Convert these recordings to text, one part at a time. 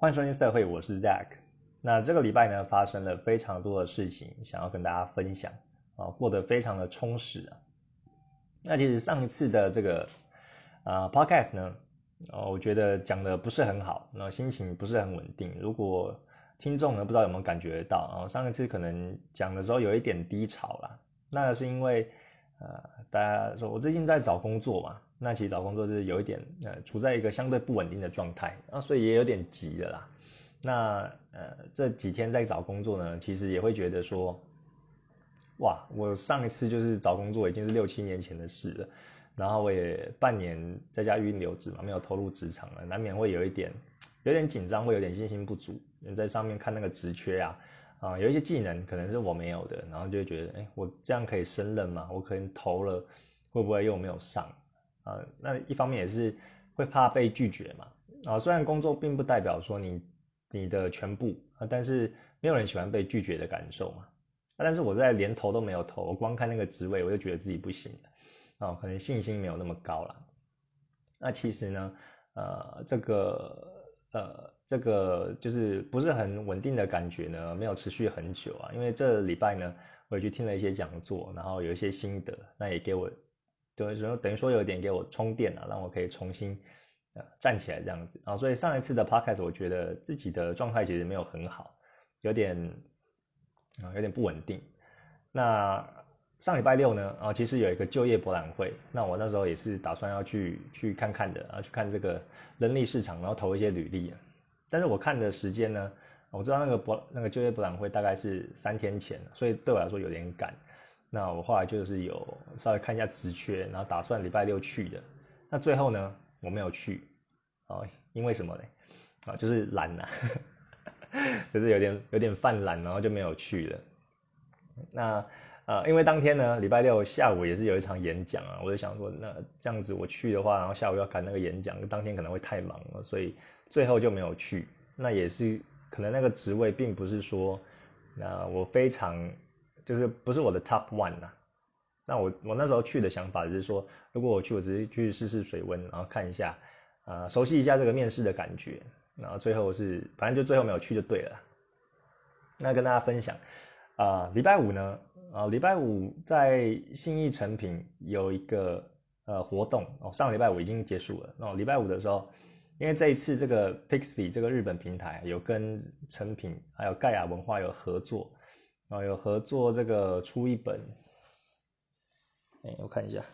欢迎收听社会，我是 Zack。那这个礼拜呢，发生了非常多的事情，想要跟大家分享啊，过得非常的充实啊。那其实上一次的这个啊 Podcast 呢，哦，我觉得讲的不是很好，那心情不是很稳定。如果听众呢不知道有没有感觉到啊，上一次可能讲的时候有一点低潮啦，那是因为呃，大家说我最近在找工作嘛。那其实找工作是有一点呃处在一个相对不稳定的状态啊，所以也有点急的啦。那呃这几天在找工作呢，其实也会觉得说，哇，我上一次就是找工作已经是六七年前的事了，然后我也半年在家预留职嘛，没有投入职场了，难免会有一点有点紧张，会有点信心不足。在上面看那个职缺啊，啊有一些技能可能是我没有的，然后就觉得，哎，我这样可以胜任吗？我可能投了，会不会又没有上？呃，那一方面也是会怕被拒绝嘛。啊，虽然工作并不代表说你你的全部啊，但是没有人喜欢被拒绝的感受嘛。啊但是我在连投都没有投，我光看那个职位，我就觉得自己不行了。啊，可能信心没有那么高了。那其实呢，呃，这个呃，这个就是不是很稳定的感觉呢，没有持续很久啊。因为这礼拜呢，我也去听了一些讲座，然后有一些心得，那也给我。等于等于说有点给我充电了，让我可以重新呃站起来这样子啊，所以上一次的 podcast 我觉得自己的状态其实没有很好，有点啊有点不稳定。那上礼拜六呢啊，其实有一个就业博览会，那我那时候也是打算要去去看看的然啊，去看这个人力市场，然后投一些履历。但是我看的时间呢，我知道那个博那个就业博览会大概是三天前，所以对我来说有点赶。那我后来就是有稍微看一下职缺，然后打算礼拜六去的。那最后呢，我没有去，哦，因为什么嘞？啊，就是懒呐，就是有点有点犯懒，然后就没有去了。那呃，因为当天呢，礼拜六下午也是有一场演讲啊，我就想说，那这样子我去的话，然后下午要赶那个演讲，当天可能会太忙了，所以最后就没有去。那也是可能那个职位并不是说，那我非常。就是不是我的 top one 呐，那我我那时候去的想法就是说，如果我去，我只是去试试水温，然后看一下，啊，熟悉一下这个面试的感觉，然后最后是反正就最后没有去就对了。那跟大家分享，啊，礼拜五呢，啊，礼拜五在信义成品有一个呃活动哦，上礼拜五已经结束了。那礼拜五的时候，因为这一次这个 Pixi 这个日本平台有跟成品还有盖亚文化有合作。啊，有合作这个出一本，哎，我看一下，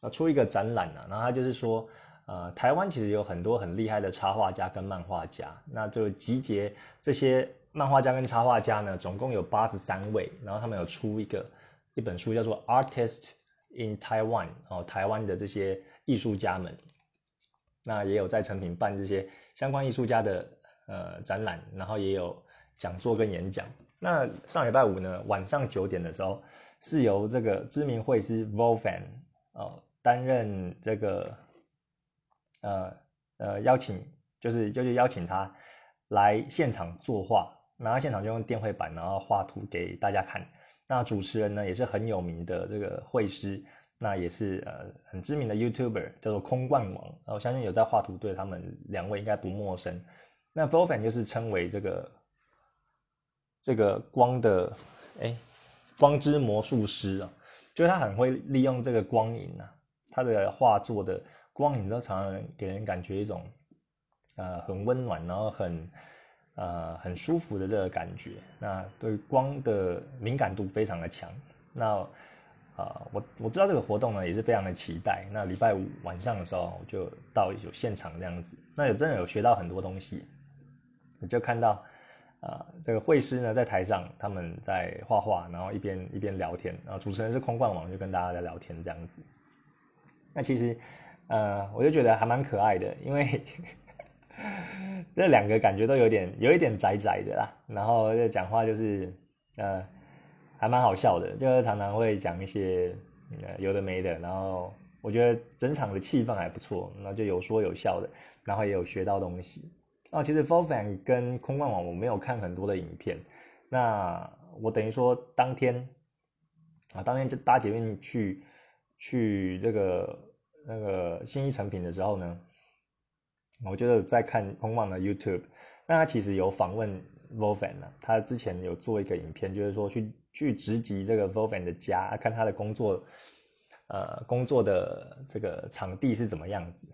啊，出一个展览啊，然后他就是说，呃，台湾其实有很多很厉害的插画家跟漫画家，那就集结这些漫画家跟插画家呢，总共有八十三位，然后他们有出一个一本书，叫做《Artist in Taiwan》，哦，台湾的这些艺术家们，那也有在成品办这些相关艺术家的呃展览，然后也有讲座跟演讲。那上礼拜五呢，晚上九点的时候，是由这个知名绘师 Volfan 哦担任这个呃呃邀请，就是就是邀请他来现场作画，那他现场就用电绘板，然后画图给大家看。那主持人呢也是很有名的这个绘师，那也是呃很知名的 YouTuber，叫做空冠王。我相信有在画图对他们两位应该不陌生。那 Volfan 就是称为这个。这个光的，哎，光之魔术师啊，就是他很会利用这个光影啊，他的画作的光影都常常给人感觉一种，呃，很温暖，然后很，呃，很舒服的这个感觉。那对光的敏感度非常的强。那，啊，我我知道这个活动呢也是非常的期待。那礼拜五晚上的时候我就到有现场这样子，那有真的有学到很多东西，你就看到。啊，这个会师呢在台上，他们在画画，然后一边一边聊天，然后主持人是空冠王，就跟大家在聊天这样子。那其实，呃，我就觉得还蛮可爱的，因为 这两个感觉都有点有一点宅宅的啦，然后就讲话就是呃还蛮好笑的，就是常常会讲一些呃有的没的，然后我觉得整场的气氛还不错，然后就有说有笑的，然后也有学到东西。那，其实 Fofan 跟空冠网我没有看很多的影片，那我等于说当天啊，当天就搭捷运去去这个那个新一成品的时候呢，我觉得在看空望的 YouTube，那他其实有访问 Volvan 呢，他之前有做一个影片，就是说去去直击这个 Volvan 的家，看他的工作，呃，工作的这个场地是怎么样子。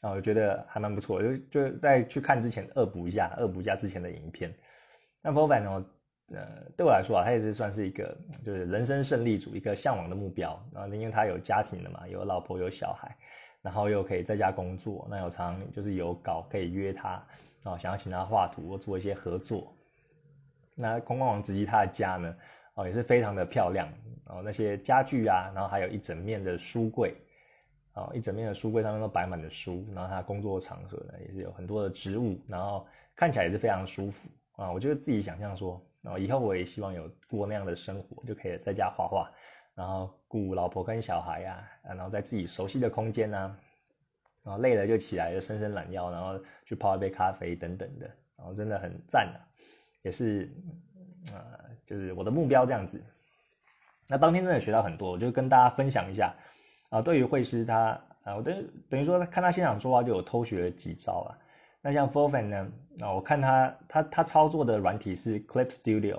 啊，我觉得还蛮不错，就就在去看之前恶补一下，恶补一下之前的影片。那 Volvan 呢，呃，对我来说啊，他也是算是一个就是人生胜利组一个向往的目标啊，因为他有家庭了嘛，有老婆有小孩。然后又可以在家工作，那有常就是有稿可以约他啊，想要请他画图或做一些合作。那空光王直击他的家呢，哦也是非常的漂亮哦，那些家具啊，然后还有一整面的书柜，哦一整面的书柜上面都摆满了书，然后他工作场合呢也是有很多的植物，然后看起来也是非常舒服啊。我就自己想象说，然后以后我也希望有过那样的生活，就可以在家画画。然后顾老婆跟小孩呀，然后在自己熟悉的空间呢，然后累了就起来就伸伸懒腰，然后去泡一杯咖啡等等的，然后真的很赞啊，也是，呃，就是我的目标这样子。那当天真的学到很多，我就跟大家分享一下啊。对于会师他啊，我等等于说看他现场说话就有偷学了几招啊。那像 f o r f a n 呢，啊，我看他他他操作的软体是 Clip Studio，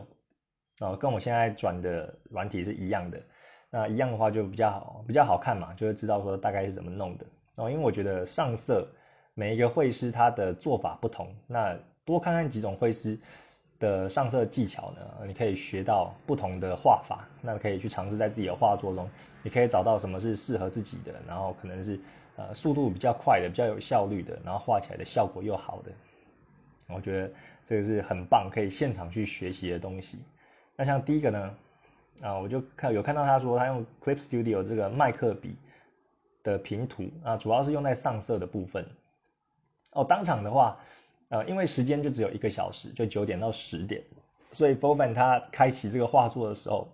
啊，跟我现在转的软体是一样的。那一样的话就比较好，比较好看嘛，就会知道说大概是怎么弄的哦。因为我觉得上色每一个绘师他的做法不同，那多看看几种绘师的上色技巧呢，你可以学到不同的画法，那可以去尝试在自己的画作中，你可以找到什么是适合自己的，然后可能是呃速度比较快的、比较有效率的，然后画起来的效果又好的，我觉得这个是很棒，可以现场去学习的东西。那像第一个呢？啊，我就看有看到他说他用 Clip Studio 这个麦克笔的平图啊，主要是用在上色的部分。哦，当场的话，呃，因为时间就只有一个小时，就九点到十点，所以 f o v a n 他开启这个画作的时候，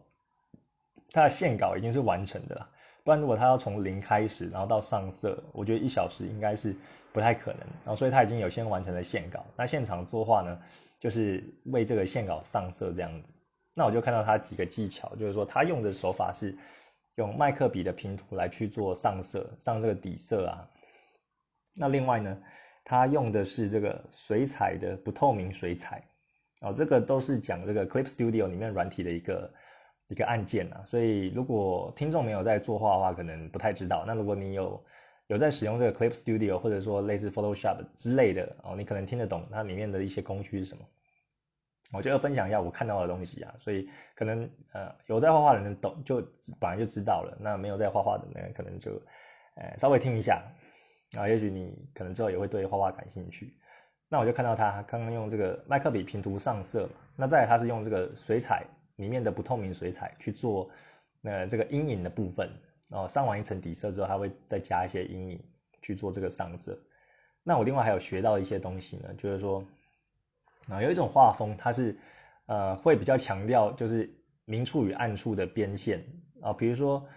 他的线稿已经是完成的了。不然如果他要从零开始，然后到上色，我觉得一小时应该是不太可能。然后所以他已经有先完成了线稿，那现场作画呢，就是为这个线稿上色这样子。那我就看到他几个技巧，就是说他用的手法是用麦克笔的平涂来去做上色，上这个底色啊。那另外呢，它用的是这个水彩的不透明水彩哦，这个都是讲这个 Clip Studio 里面软体的一个一个按键啊。所以如果听众没有在作画的话，可能不太知道。那如果你有有在使用这个 Clip Studio 或者说类似 Photoshop 之类的哦，你可能听得懂它里面的一些工具是什么。我就要分享一下我看到的东西啊，所以可能呃有在画画的人懂，就本来就知道了。那没有在画画的人，可能就呃稍微听一下啊，也许你可能之后也会对画画感兴趣。那我就看到他刚刚用这个麦克笔平涂上色嘛，那再来他是用这个水彩里面的不透明水彩去做那这个阴影的部分哦，上完一层底色之后，他会再加一些阴影去做这个上色。那我另外还有学到一些东西呢，就是说。啊，有一种画风，它是，呃，会比较强调就是明处与暗处的边线啊。比如说，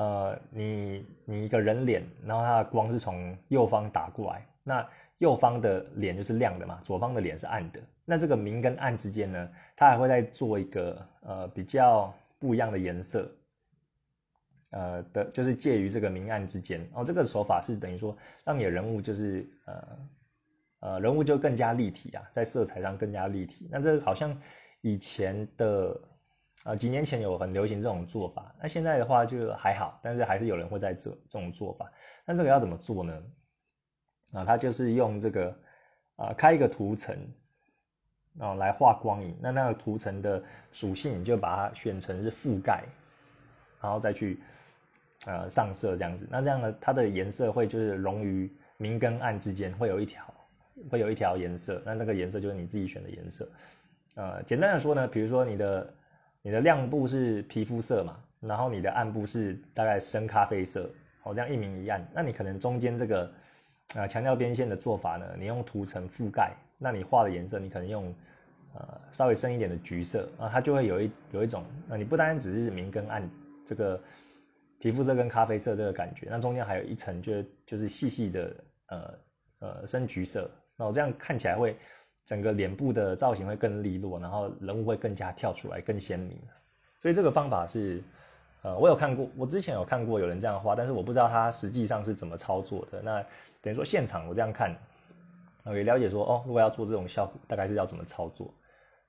呃，你你一个人脸，然后它的光是从右方打过来，那右方的脸就是亮的嘛，左方的脸是暗的。那这个明跟暗之间呢，它还会再做一个呃比较不一样的颜色，呃的，就是介于这个明暗之间。哦，这个手法是等于说让你的人物就是呃。呃，人物就更加立体啊，在色彩上更加立体。那这个好像以前的，啊，几年前有很流行这种做法，那现在的话就还好，但是还是有人会在做这种做法。那这个要怎么做呢？啊，他就是用这个啊，开一个图层，啊，来画光影。那那个图层的属性，你就把它选成是覆盖，然后再去呃上色这样子。那这样呢，它的颜色会就是融于明跟暗之间，会有一条。会有一条颜色，那那个颜色就是你自己选的颜色。呃，简单的说呢，比如说你的你的亮部是皮肤色嘛，然后你的暗部是大概深咖啡色，哦，这样一明一暗。那你可能中间这个呃强调边线的做法呢，你用涂层覆盖，那你画的颜色你可能用呃稍微深一点的橘色啊，它就会有一有一种呃你不单单只是明跟暗这个皮肤色跟咖啡色这个感觉，那中间还有一层就就是细细的呃呃深橘色。那我这样看起来会，整个脸部的造型会更利落，然后人物会更加跳出来，更鲜明。所以这个方法是，呃，我有看过，我之前有看过有人这样画，但是我不知道他实际上是怎么操作的。那等于说现场我这样看，也了解说哦，如果要做这种效果，大概是要怎么操作。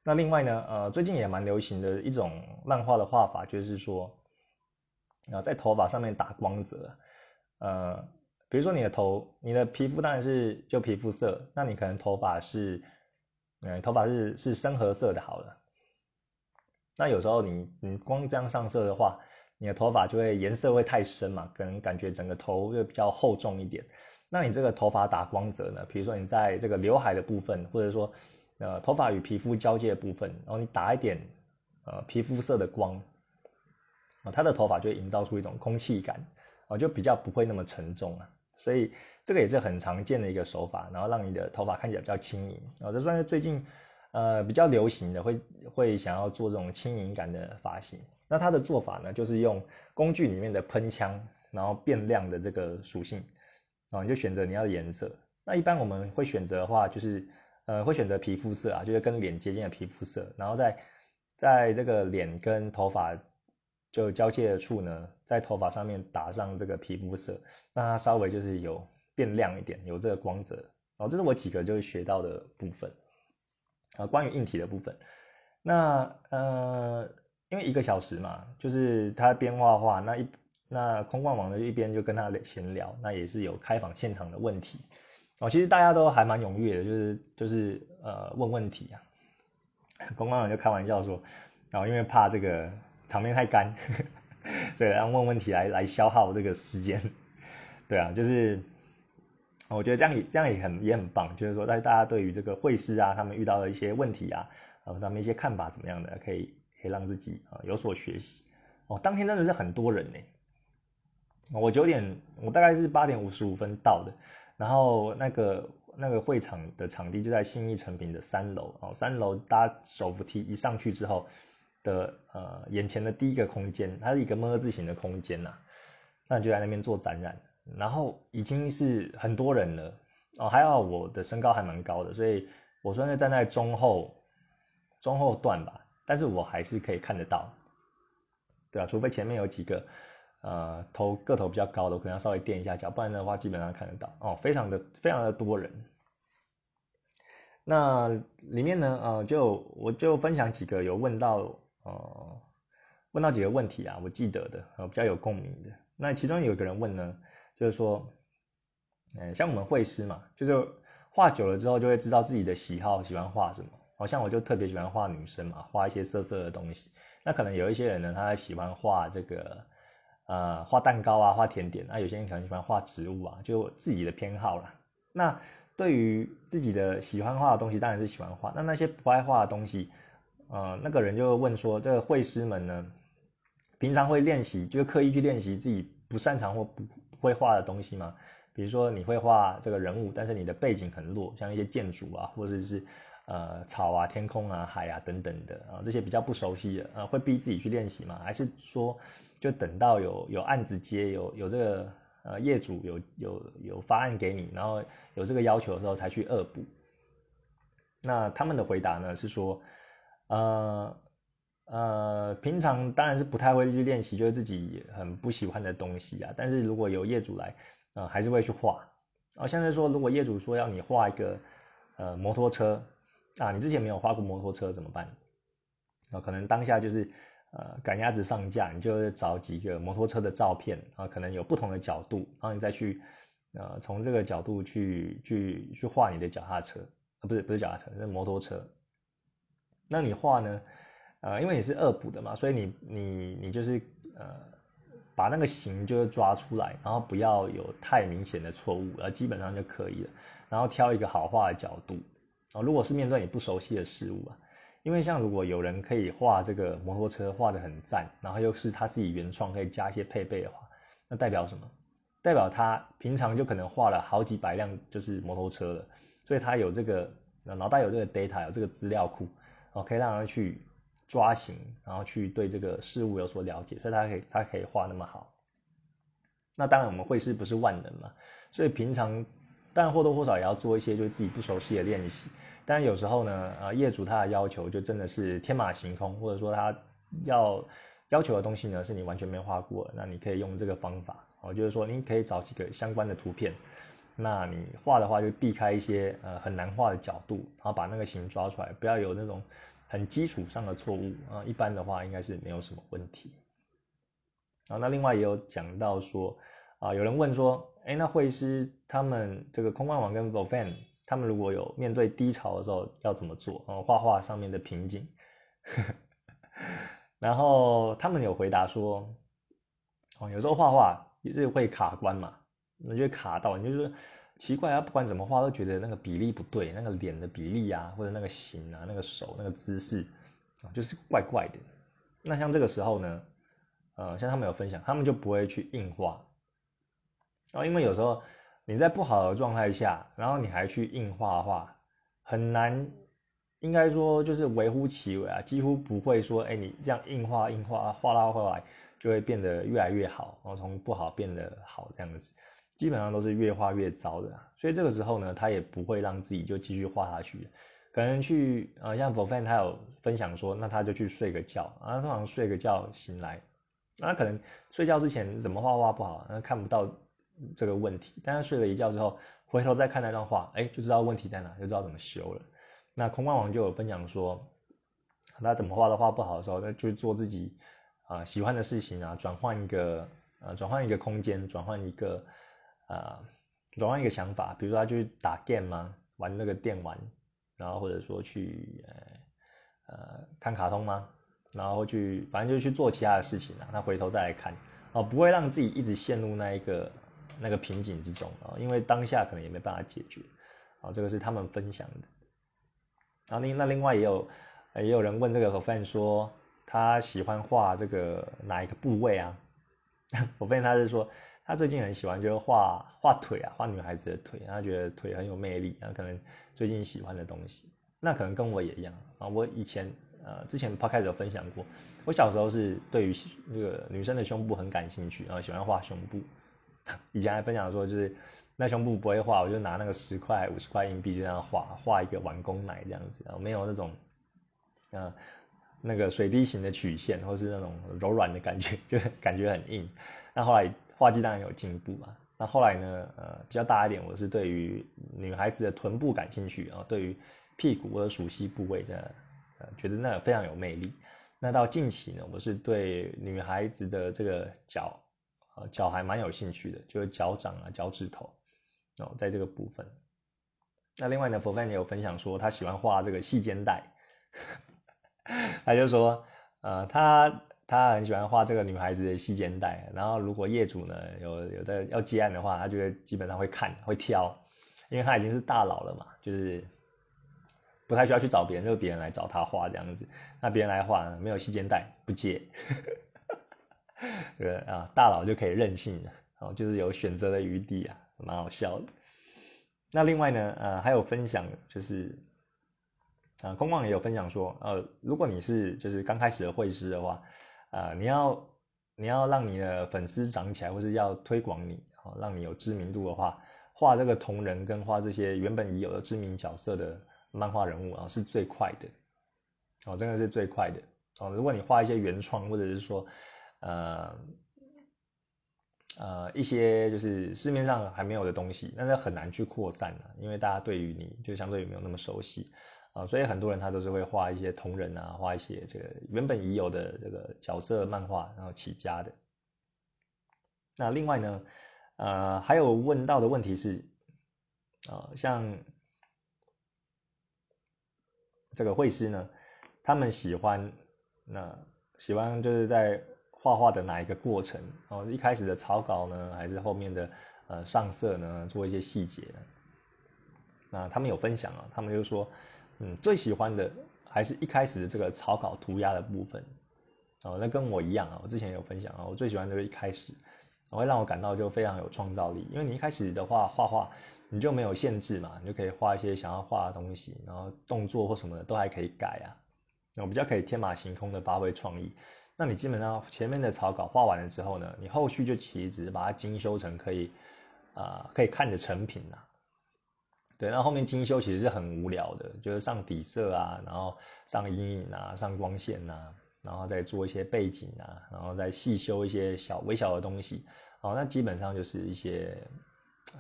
那另外呢，呃，最近也蛮流行的一种漫画的画法，就是说，啊，在头发上面打光泽，呃，比如说你的头，你的皮肤当然是就皮肤色，那你可能头发是，嗯，头发是是深褐色的，好了。那有时候你你光这样上色的话，你的头发就会颜色会太深嘛，可能感觉整个头会比较厚重一点。那你这个头发打光泽呢，比如说你在这个刘海的部分，或者说。呃，头发与皮肤交界的部分，然后你打一点呃皮肤色的光，啊，他的头发就会营造出一种空气感，啊，就比较不会那么沉重啊。所以这个也是很常见的一个手法，然后让你的头发看起来比较轻盈啊。这算是最近呃比较流行的，会会想要做这种轻盈感的发型。那它的做法呢，就是用工具里面的喷枪，然后变亮的这个属性，啊，你就选择你要的颜色。那一般我们会选择的话，就是。呃，会选择皮肤色啊，就是跟脸接近的皮肤色，然后在在这个脸跟头发就交界处呢，在头发上面打上这个皮肤色，让它稍微就是有变亮一点，有这个光泽。哦，这是我几个就是学到的部分啊，关于硬体的部分。那呃，因为一个小时嘛，就是他边画画，那一那空旷网的一边就跟他闲聊，那也是有开访现场的问题。哦，其实大家都还蛮踊跃的，就是就是呃问问题啊。公关人就开玩笑说，然后因为怕这个场面太干，所以让问问题来来消耗这个时间。对啊，就是我觉得这样也这样也很也很棒，就是说大大家对于这个会师啊，他们遇到的一些问题啊，然后他们一些看法怎么样的，可以可以让自己啊有所学习。哦，当天真的是很多人呢。我九点，我大概是八点五十五分到的。然后那个那个会场的场地就在信义成品的三楼哦，三楼搭手扶梯一上去之后的呃眼前的第一个空间，它是一个么字形的空间呐，那就在那边做展览，然后已经是很多人了哦，还好我的身高还蛮高的，所以我算是站在中后中后段吧，但是我还是可以看得到，对啊，除非前面有几个。呃，头个头比较高的，我可能要稍微垫一下脚，不然的话基本上看得到哦，非常的非常的多人。那里面呢，呃，就我就分享几个有问到哦问到几个问题啊，我记得的，呃，比较有共鸣的。那其中有一个人问呢，就是说，嗯，像我们会师嘛，就是画久了之后就会知道自己的喜好，喜欢画什么。好像我就特别喜欢画女生嘛，画一些色色的东西。那可能有一些人呢，他喜欢画这个。呃，画蛋糕啊，画甜点啊，有些人可能喜欢画植物啊，就自己的偏好啦。那对于自己的喜欢画的东西，当然是喜欢画。那那些不爱画的东西，呃，那个人就问说，这个绘师们呢，平常会练习，就刻意去练习自己不擅长或不不会画的东西吗？比如说你会画这个人物，但是你的背景很弱，像一些建筑啊，或者是呃草啊、天空啊、海啊等等的啊，这些比较不熟悉的，呃，会逼自己去练习吗？还是说？就等到有有案子接，有有这个呃业主有有有发案给你，然后有这个要求的时候才去恶补。那他们的回答呢是说，呃呃，平常当然是不太会去练习，就是自己很不喜欢的东西啊。但是如果有业主来，呃，还是会去画。哦，现在说如果业主说要你画一个呃摩托车啊，你之前没有画过摩托车怎么办？啊，可能当下就是。呃，赶鸭子上架，你就找几个摩托车的照片啊，可能有不同的角度，然后你再去，呃，从这个角度去去去画你的脚踏车，啊，不是不是脚踏车，是摩托车。那你画呢？呃，因为你是恶补的嘛，所以你你你就是呃，把那个形就是抓出来，然后不要有太明显的错误，然后基本上就可以了。然后挑一个好画的角度啊，如果是面对你不熟悉的事物啊。因为像如果有人可以画这个摩托车画的很赞，然后又是他自己原创，可以加一些配备的话，那代表什么？代表他平常就可能画了好几百辆就是摩托车了，所以他有这个脑袋有这个 data 有这个资料库，哦，可以让他去抓形，然后去对这个事物有所了解，所以他可以他可以画那么好。那当然我们绘师不是万能嘛，所以平常当然或多或少也要做一些就是自己不熟悉的练习。但有时候呢，呃，业主他的要求就真的是天马行空，或者说他要要求的东西呢是你完全没画过，那你可以用这个方法哦，就是说你可以找几个相关的图片，那你画的话就避开一些呃很难画的角度，然后把那个形抓出来，不要有那种很基础上的错误啊，一般的话应该是没有什么问题。啊，那另外也有讲到说啊，有人问说，哎，那会师他们这个空罐王跟 v o f a n 他们如果有面对低潮的时候要怎么做？哦，画画上面的瓶颈。然后他们有回答说，哦，有时候画画也是会卡关嘛，你就卡到，你就是奇怪啊，不管怎么画都觉得那个比例不对，那个脸的比例啊，或者那个形啊，那个手那个姿势啊，就是怪怪的。那像这个时候呢，呃，像他们有分享，他们就不会去硬画，然后因为有时候你在不好的状态下，然后你还去硬画的话，很难。应该说就是微乎其微啊，几乎不会说，哎，你这样硬画硬画，画到后来就会变得越来越好，然后从不好变得好这样子，基本上都是越画越糟的。所以这个时候呢，他也不会让自己就继续画下去，可能去呃，像 f o fan 他有分享说，那他就去睡个觉，啊，他通常睡个觉醒来，那可能睡觉之前怎么画画不好，那看不到这个问题，但他睡了一觉之后，回头再看那段画，哎，就知道问题在哪，就知道怎么修了。那空罐王就有分享说，他怎么画的画不好的时候，那就做自己啊喜欢的事情啊，转换一个呃转换一个空间，转换一个啊转换一个想法，比如说他去打 game 吗？玩那个电玩，然后或者说去呃呃看卡通吗？然后去反正就去做其他的事情啊，他回头再来看哦，不会让自己一直陷入那一个那个瓶颈之中啊，因为当下可能也没办法解决啊，这个是他们分享的。然后另那另外也有也有人问这个何范说他喜欢画这个哪一个部位啊？我发现他是说他最近很喜欢就是画画腿啊，画女孩子的腿，他觉得腿很有魅力，他可能最近喜欢的东西，那可能跟我也一样啊。我以前呃之前 p 开始有分享过，我小时候是对于那个女生的胸部很感兴趣，然后喜欢画胸部。以前还分享说就是。那胸部不会画，我就拿那个十块、五十块硬币就这样画，画一个完工奶这样子，没有那种，呃，那个水滴形的曲线，或是那种柔软的感觉，就感觉很硬。那后来画技当然有进步嘛。那后来呢，呃，比较大一点，我是对于女孩子的臀部感兴趣啊，对于屁股或者熟悉部位的，呃，觉得那非常有魅力。那到近期呢，我是对女孩子的这个脚，呃，脚还蛮有兴趣的，就是脚掌啊、脚趾头。哦，在这个部分，那另外呢，佛范也有分享说，他喜欢画这个细肩带，他就说，呃，他他很喜欢画这个女孩子的细肩带，然后如果业主呢有有的要接案的话，他就会基本上会看会挑，因为他已经是大佬了嘛，就是不太需要去找别人，就别人来找他画这样子，那别人来画没有细肩带不接，这个啊大佬就可以任性了，哦，就是有选择的余地啊。蛮好笑的。那另外呢，呃，还有分享就是，啊，公望也有分享说，呃，如果你是就是刚开始的会师的话，啊，你要你要让你的粉丝长起来，或是要推广你，哦，让你有知名度的话，画这个同人跟画这些原本已有的知名角色的漫画人物啊，是最快的，哦，真的是最快的，哦，如果你画一些原创，或者是说，呃。呃，一些就是市面上还没有的东西，那是很难去扩散的，因为大家对于你就相对于没有那么熟悉啊，所以很多人他都是会画一些同人啊，画一些这个原本已有的这个角色漫画，然后起家的。那另外呢，呃，还有问到的问题是，啊，像这个绘师呢，他们喜欢那喜欢就是在。画画的哪一个过程哦？一开始的草稿呢，还是后面的呃上色呢？做一些细节呢？那他们有分享啊，他们就说，嗯，最喜欢的还是一开始的这个草稿涂鸦的部分哦。那跟我一样啊，我之前有分享啊，我最喜欢就是一开始，我会让我感到就非常有创造力，因为你一开始的话画画你就没有限制嘛，你就可以画一些想要画的东西，然后动作或什么的都还可以改啊，那我比较可以天马行空的发挥创意。那你基本上前面的草稿画完了之后呢，你后续就其实只是把它精修成可以，啊，可以看的成品呐。对，那后面精修其实是很无聊的，就是上底色啊，然后上阴影啊，上光线啊，然后再做一些背景啊，然后再细修一些小微小的东西，哦，那基本上就是一些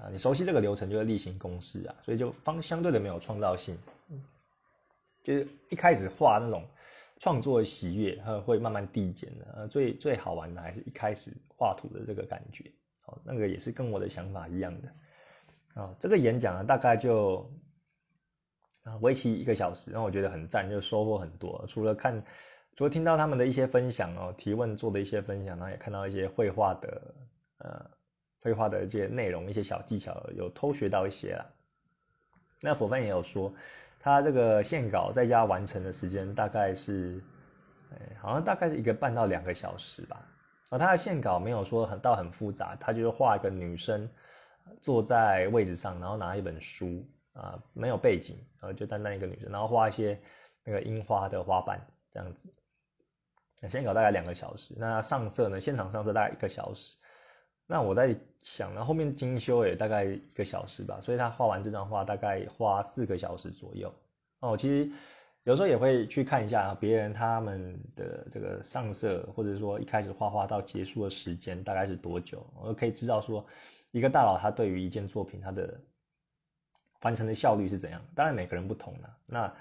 啊，你熟悉这个流程就是例行公事啊，所以就方相对的没有创造性，就是一开始画那种创作喜悦，呃，会慢慢递减的，呃，最最好玩的还是一开始画图的这个感觉，哦，那个也是跟我的想法一样的，哦，这个演讲呢大概就。啊，为期一个小时，让我觉得很赞，就收获很多。除了看，除了听到他们的一些分享哦，提问做的一些分享，然后也看到一些绘画的，呃，绘画的一些内容，一些小技巧，有偷学到一些啦。那佛范也有说，他这个线稿在家完成的时间大概是，哎，好像大概是一个半到两个小时吧。啊，他的线稿没有说很到很复杂，他就是画一个女生坐在位置上，然后拿一本书。啊，没有背景，然后就单单一个女生，然后画一些那个樱花的花瓣这样子。那先搞大概两个小时，那上色呢？现场上色大概一个小时。那我在想呢，后面精修也大概一个小时吧，所以他画完这张画大概花四个小时左右。哦，其实有时候也会去看一下别人他们的这个上色，或者说一开始画画到结束的时间大概是多久，我可以知道说一个大佬他对于一件作品他的。完成的效率是怎样？当然每个人不同了。那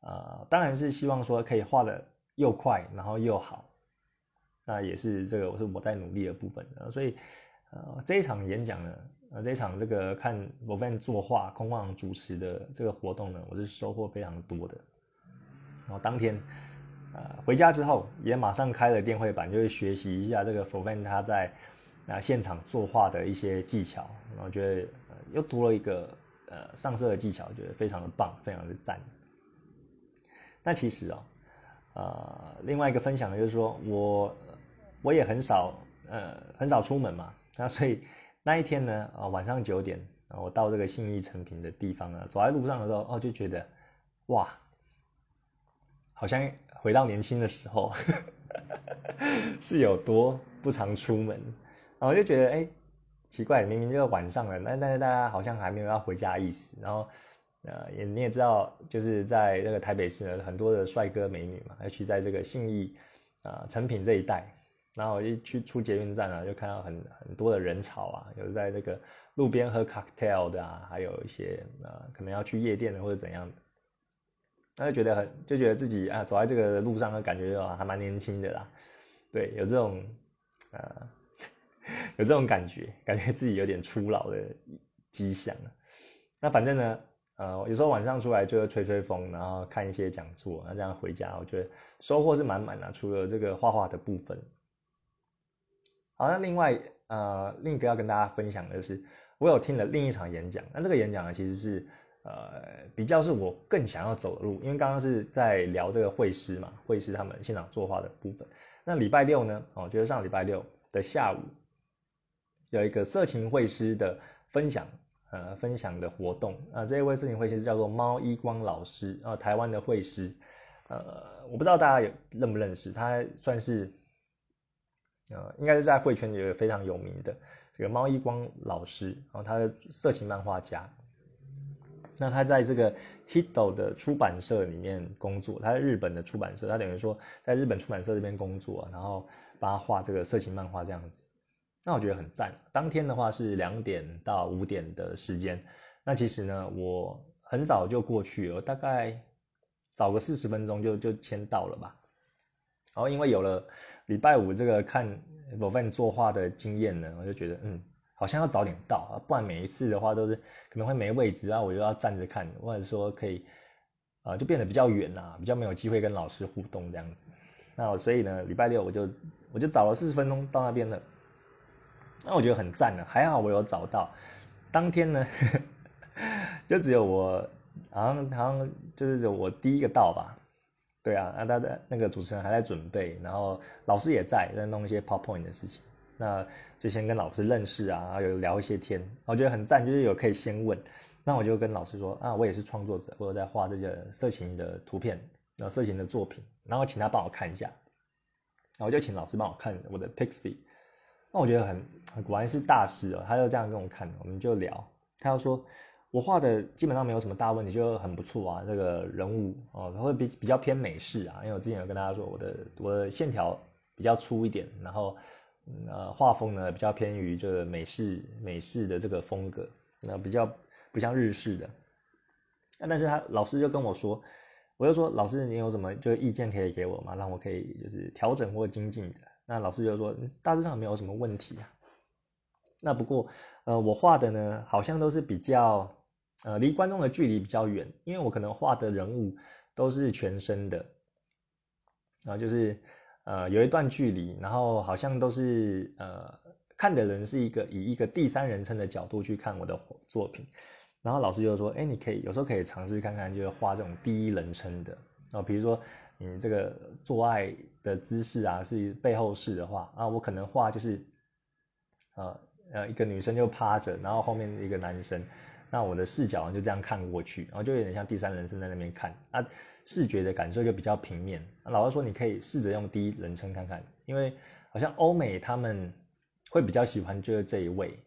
呃，当然是希望说可以画的又快，然后又好。那也是这个我是我在努力的部分。所以呃，这一场演讲呢，呃，这一场这个看 v o v a n 作画空旷主持的这个活动呢，我是收获非常多的。然后当天呃回家之后，也马上开了电绘板，就是学习一下这个 v o v a n 他在啊现场作画的一些技巧。然后觉得又多了一个。呃，上色的技巧，觉得非常的棒，非常的赞。那其实哦，呃，另外一个分享的就是说我我也很少呃很少出门嘛，那所以那一天呢，啊晚上九点，我到这个信义成品的地方呢，走在路上的时候，哦就觉得哇，好像回到年轻的时候，是有多不常出门，然后就觉得哎。奇怪，明明就是晚上了，但但是大家好像还没有要回家的意思。然后，呃，也你也知道，就是在那个台北市，很多的帅哥美女嘛，尤其在这个信义啊成品这一带。然后我一去出捷运站啊，就看到很很多的人潮啊，有在这个路边喝 cocktail 的啊，还有一些啊可能要去夜店的或者怎样的，那就觉得很就觉得自己啊走在这个路上，感觉还蛮年轻的啦。对，有这种呃。有这种感觉，感觉自己有点初老的迹象那反正呢，呃，有时候晚上出来就吹吹风，然后看一些讲座，那这样回家，我觉得收获是满满的。除了这个画画的部分，好，那另外呃，另一个要跟大家分享的是，我有听了另一场演讲。那这个演讲呢，其实是呃比较是我更想要走的路，因为刚刚是在聊这个会师嘛，会师他们现场作画的部分。那礼拜六呢，哦，就是上礼拜六的下午。有一个色情会师的分享，呃，分享的活动。啊，这一位色情会师叫做猫一光老师啊，台湾的会师，呃，我不知道大家有认不认识，他算是，呃，应该是在会圈里非常有名的这个猫一光老师，然后他的色情漫画家，那他在这个 Hito 的出版社里面工作，他在日本的出版社，他等于说在日本出版社这边工作，然后帮他画这个色情漫画这样子。那我觉得很赞。当天的话是两点到五点的时间。那其实呢，我很早就过去了，大概早个四十分钟就就先到了吧。然后因为有了礼拜五这个看 v o v a n 作画的经验呢，我就觉得嗯，好像要早点到，不然每一次的话都是可能会没位置啊，我又要站着看，或者说可以啊，就变得比较远啊，比较没有机会跟老师互动这样子。那所以呢，礼拜六我就我就早了四十分钟到那边了。那我觉得很赞的，还好我有找到。当天呢，就只有我，好像好像就是我第一个到吧。对啊，那他的那个主持人还在准备，然后老师也在在弄一些 PowerPoint 的事情。那就先跟老师认识啊，然后有聊一些天，我觉得很赞，就是有可以先问。那我就跟老师说啊，我也是创作者，我有在画这些色情的图片，然后色情的作品，然后请他帮我看一下。然后我就请老师帮我看我的 Pixby。那我觉得很果然是大师哦，他就这样跟我看，我们就聊。他就说，我画的基本上没有什么大问题，就很不错啊。这个人物哦，他会比比较偏美式啊，因为我之前有跟大家说，我的我的线条比较粗一点，然后呃画风呢比较偏于这个美式美式的这个风格，那比较不像日式的。但是他老师就跟我说，我就说老师你有什么就意见可以给我吗？让我可以就是调整或精进的。那老师就说大致上没有什么问题啊。那不过呃我画的呢好像都是比较。呃，离观众的距离比较远，因为我可能画的人物都是全身的，然后，就是呃有一段距离，然后好像都是呃看的人是一个以一个第三人称的角度去看我的作品，然后老师就说，哎，你可以有时候可以尝试看看，就是画这种第一人称的，啊，比如说你这个做爱的姿势啊是背后式的话，啊，我可能画就是，呃呃一个女生就趴着，然后后面一个男生。那我的视角就这样看过去，然后就有点像第三人称在那边看，啊，视觉的感受就比较平面。老实说你可以试着用第一人称看看，因为好像欧美他们会比较喜欢就是这一位，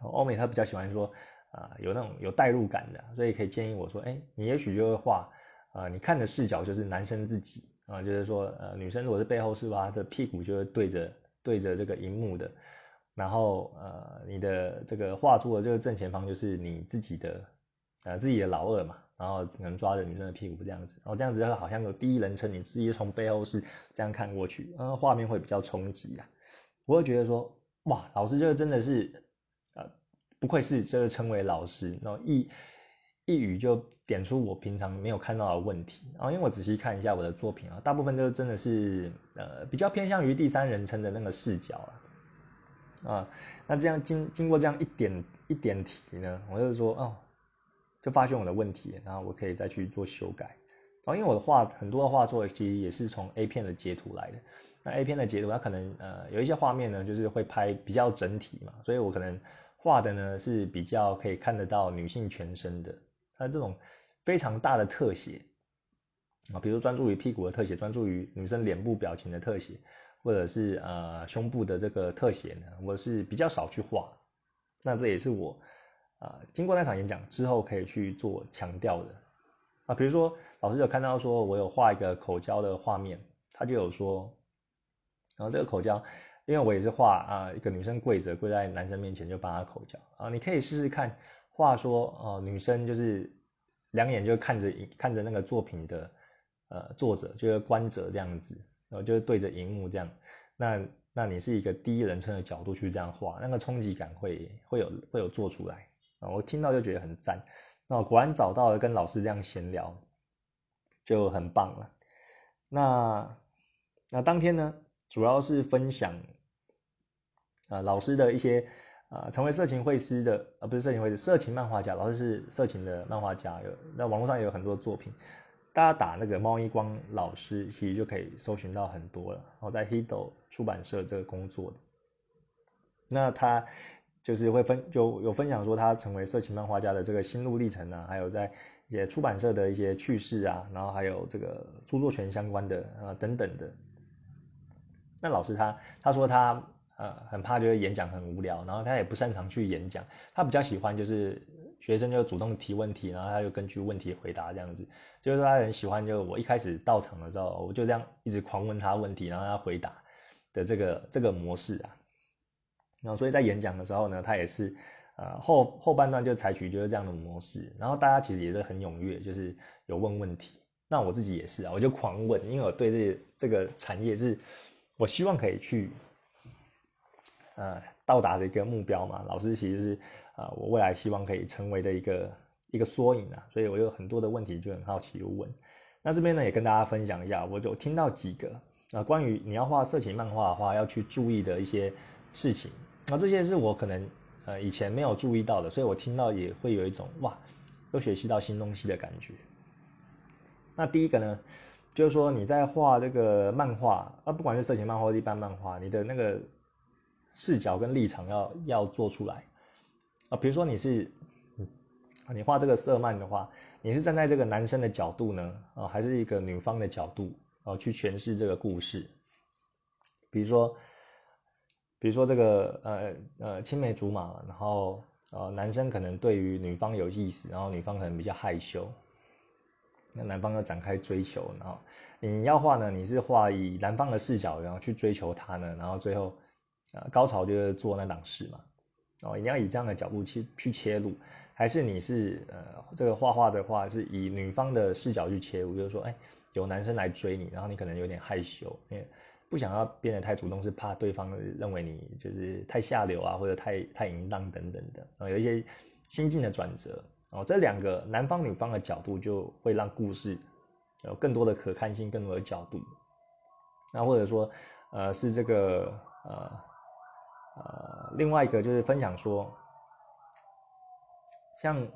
欧美他比较喜欢说啊有那种有代入感的，所以可以建议我说，哎，你也许就会画啊，你看的视角就是男生自己啊，就是说呃女生如果是背后是吧，这屁股就是对着对着这个荧幕的。然后呃，你的这个画作的这个正前方就是你自己的，呃自己的老二嘛，然后能抓着女生的屁股这样子，然后这样子好像有第一人称，你自己从背后是这样看过去，然后画面会比较冲击啊。我会觉得说，哇，老师这个真的是，呃，不愧是这个称为老师，然后一一语就点出我平常没有看到的问题。然后因为我仔细看一下我的作品啊，大部分都真的是呃比较偏向于第三人称的那个视角啊。啊，那这样经经过这样一点一点题呢，我就说哦，就发现我的问题，然后我可以再去做修改。然后因为我的画很多的画作其实也是从 A 片的截图来的，那 A 片的截图它可能呃有一些画面呢就是会拍比较整体嘛，所以我可能画的呢是比较可以看得到女性全身的，它这种非常大的特写。啊，比如专注于屁股的特写，专注于女生脸部表情的特写。或者是呃胸部的这个特写呢，我是比较少去画，那这也是我啊经过那场演讲之后可以去做强调的。啊，比如说老师有看到说我有画一个口交的画面，他就有说，然后这个口交，因为我也是画啊一个女生跪着跪在男生面前就帮他口交。啊，你可以试试看画说哦女生就是两眼就看着看着那个作品的呃作者就是观者这样子。然后就是对着荧幕这样，那那你是一个第一人称的角度去这样画，那个冲击感会会有会有做出来啊！我听到就觉得很赞，那果然找到了跟老师这样闲聊，就很棒了。那那当天呢，主要是分享啊老师的一些啊成为色情绘师的啊不是色情绘师，色情漫画家，老师是色情的漫画家，有那网络上也有很多作品。大家打那个猫一光老师，其实就可以搜寻到很多了。然后在 Hido 出版社这个工作的，那他就是会分就有分享说他成为色情漫画家的这个心路历程啊，还有在一些出版社的一些趣事啊，然后还有这个著作权相关的啊等等的。那老师他他说他呃很怕就是演讲很无聊，然后他也不擅长去演讲，他比较喜欢就是。学生就主动提问题，然后他就根据问题回答这样子，就是他很喜欢，就我一开始到场的时候，我就这样一直狂问他问题，然后他回答的这个这个模式啊，然后所以在演讲的时候呢，他也是呃后后半段就采取就是这样的模式，然后大家其实也是很踊跃，就是有问问题，那我自己也是啊，我就狂问，因为我对这这个产业是，我希望可以去呃到达的一个目标嘛，老师其实是。啊，我未来希望可以成为的一个一个缩影啊，所以我有很多的问题就很好奇问。那这边呢也跟大家分享一下，我就听到几个啊，关于你要画色情漫画的话要去注意的一些事情。那这些是我可能呃以前没有注意到的，所以我听到也会有一种哇，又学习到新东西的感觉。那第一个呢，就是说你在画这个漫画啊，不管是色情漫画或一般漫画，你的那个视角跟立场要要做出来。啊，比如说你是，你画这个色漫的话，你是站在这个男生的角度呢，啊，还是一个女方的角度，啊，去诠释这个故事？比如说，比如说这个呃呃青梅竹马，然后呃，男生可能对于女方有意思，然后女方可能比较害羞，那男方要展开追求，然后你要画呢，你是画以男方的视角，然后去追求他呢，然后最后，呃，高潮就是做那档事嘛，哦，你要以这样的角度去去切入，还是你是呃这个画画的话是以女方的视角去切入，就是说，哎，有男生来追你，然后你可能有点害羞，因为不想要变得太主动，是怕对方认为你就是太下流啊，或者太太淫荡等等的啊，有一些心境的转折哦。这两个男方女方的角度就会让故事有更多的可看性，更多的角度。那或者说，呃，是这个呃呃，另外一个就是分享说，像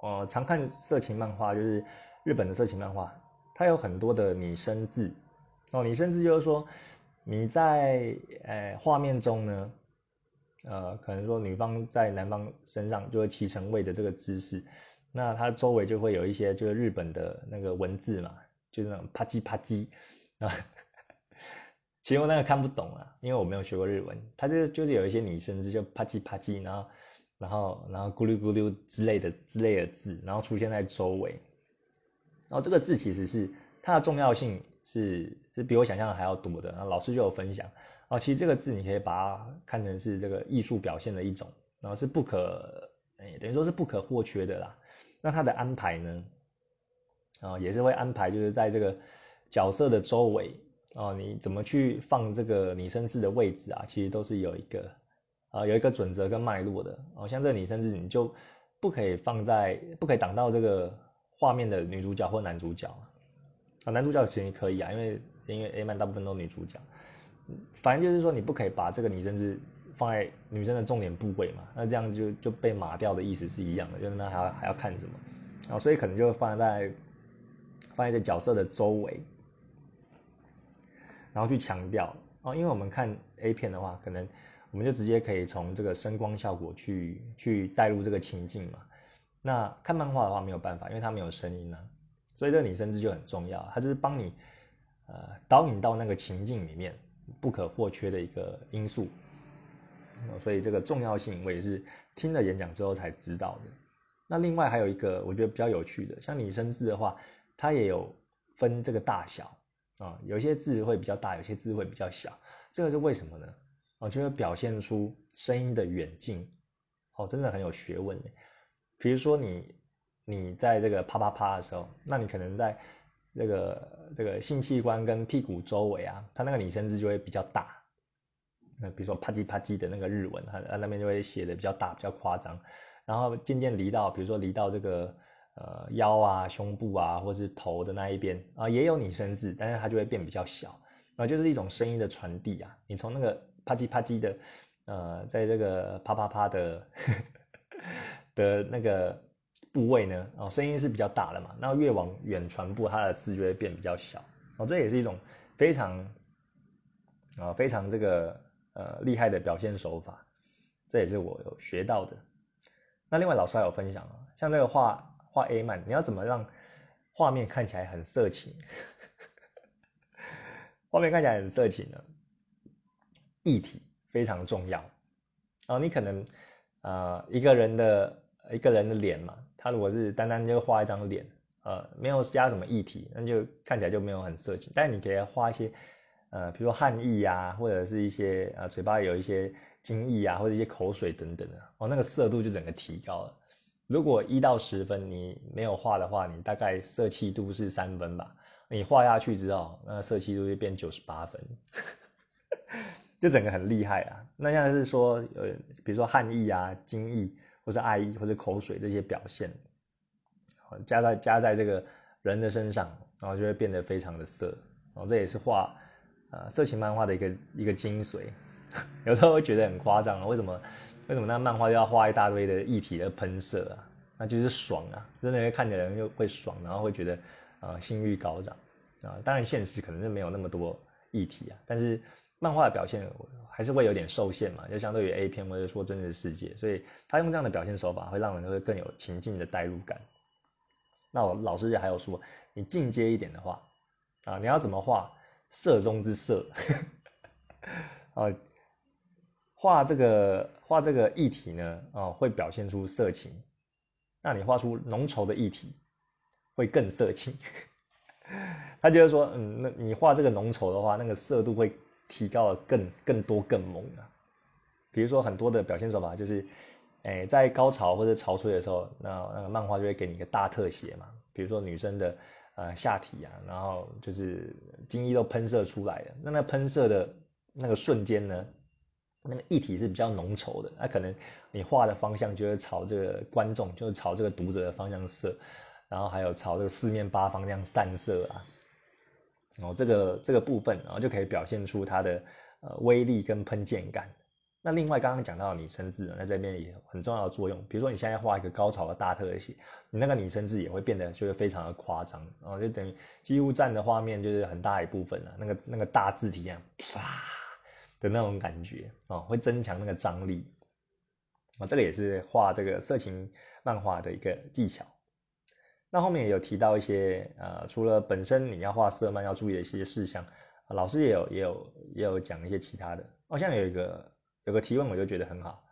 呃常看色情漫画，就是日本的色情漫画，它有很多的拟声字。哦，你甚至就是说，你在呃画面中呢，呃，可能说女方在男方身上就会骑乘位的这个姿势，那它周围就会有一些就是日本的那个文字嘛，就是那种啪叽啪叽啊。其实我那个看不懂啊，因为我没有学过日文，它就就是有一些拟声字，就啪叽啪叽，然后然后然后咕噜咕噜之类的之类的字，然后出现在周围，然后这个字其实是它的重要性。是是比我想象的还要多的，然后老师就有分享哦。其实这个字你可以把它看成是这个艺术表现的一种，然后是不可，哎，等于说是不可或缺的啦。那它的安排呢，啊，也是会安排，就是在这个角色的周围哦，你怎么去放这个拟声字的位置啊？其实都是有一个啊，有一个准则跟脉络的哦。像这个拟声字，你就不可以放在，不可以挡到这个画面的女主角或男主角。啊，男主角其实可以啊，因为因为 A 漫大部分都女主角，反正就是说你不可以把这个女声字放在女生的重点部位嘛，那这样就就被码掉的意思是一样的，就是那还要还要看什么啊，所以可能就放在放在这角色的周围，然后去强调哦，因为我们看 A 片的话，可能我们就直接可以从这个声光效果去去带入这个情境嘛，那看漫画的话没有办法，因为它没有声音啊。所以这个拟声字就很重要，它就是帮你，呃，导引到那个情境里面不可或缺的一个因素。所以这个重要性，我也是听了演讲之后才知道的。那另外还有一个我觉得比较有趣的，像拟声字的话，它也有分这个大小啊，有些字会比较大，有些字会比较小。这个是为什么呢？哦，就会表现出声音的远近。哦，真的很有学问的。比如说你。你在这个啪啪啪的时候，那你可能在这个这个性器官跟屁股周围啊，它那个拟声字就会比较大。那比如说啪叽啪叽的那个日文，它它那边就会写的比较大，比较夸张。然后渐渐离到，比如说离到这个呃腰啊、胸部啊，或是头的那一边啊，也有拟声字，但是它就会变比较小。啊，就是一种声音的传递啊。你从那个啪叽啪叽的，呃，在这个啪啪啪的 的那个。部位呢？哦，声音是比较大的嘛，那越往远传播，它的字就会变比较小。哦，这也是一种非常啊非常这个呃厉害的表现手法，这也是我有学到的。那另外老师还有分享啊，像这个画画 A 漫，你要怎么让画面看起来很色情？画面看起来很色情呢？议题非常重要。哦，你可能呃一个人的一个人的脸嘛。他如果是单单就画一张脸，呃，没有加什么异体，那就看起来就没有很色情。但你可以画一些，呃，比如说汗液啊，或者是一些呃嘴巴有一些精液啊，或者一些口水等等的，哦，那个色度就整个提高了。如果一到十分你没有画的话，你大概色气度是三分吧。你画下去之后，那色气度就变九十八分，就整个很厉害啊。那像是说，呃，比如说汗液啊、精液。或是爱意，或是口水这些表现，加在加在这个人的身上，然后就会变得非常的色，然后这也是画呃色情漫画的一个一个精髓。有时候会觉得很夸张啊，为什么为什么那漫画要画一大堆的液体的喷射啊？那就是爽啊，真的会看的人又会爽，然后会觉得呃性欲高涨啊。当然现实可能是没有那么多液体啊，但是。漫画的表现还是会有点受限嘛，就相对于 A 片或者说真实世界，所以他用这样的表现手法会让人会更有情境的代入感。那我老师也还有说，你进阶一点的话，啊，你要怎么画色中之色？啊，画这个画这个议题呢，哦，会表现出色情。那你画出浓稠的议题，会更色情。他就是说，嗯，那你画这个浓稠的话，那个色度会提高的更更多更猛啊。比如说很多的表现手法就是，哎，在高潮或者潮吹的时候，那那个漫画就会给你一个大特写嘛。比如说女生的呃下体啊，然后就是精液都喷射出来了，那那喷射的那个瞬间呢，那个液体是比较浓稠的，那可能你画的方向就会朝这个观众，就是朝这个读者的方向射，然后还有朝这个四面八方这样散射啊，然后这个这个部分，然后就可以表现出它的呃威力跟喷溅感。那另外刚刚讲到拟声字，那这边也很重要的作用。比如说你现在画一个高潮的大特写，你那个拟声字也会变得就是非常的夸张，然后就等于几乎占的画面就是很大一部分了。那个那个大字体啊，唰的那种感觉哦，会增强那个张力啊。这个也是画这个色情漫画的一个技巧。那后面也有提到一些呃，除了本身你要画色漫要注意的一些事项，老师也有也有也有讲一些其他的。好像有一个。有个提问我就觉得很好，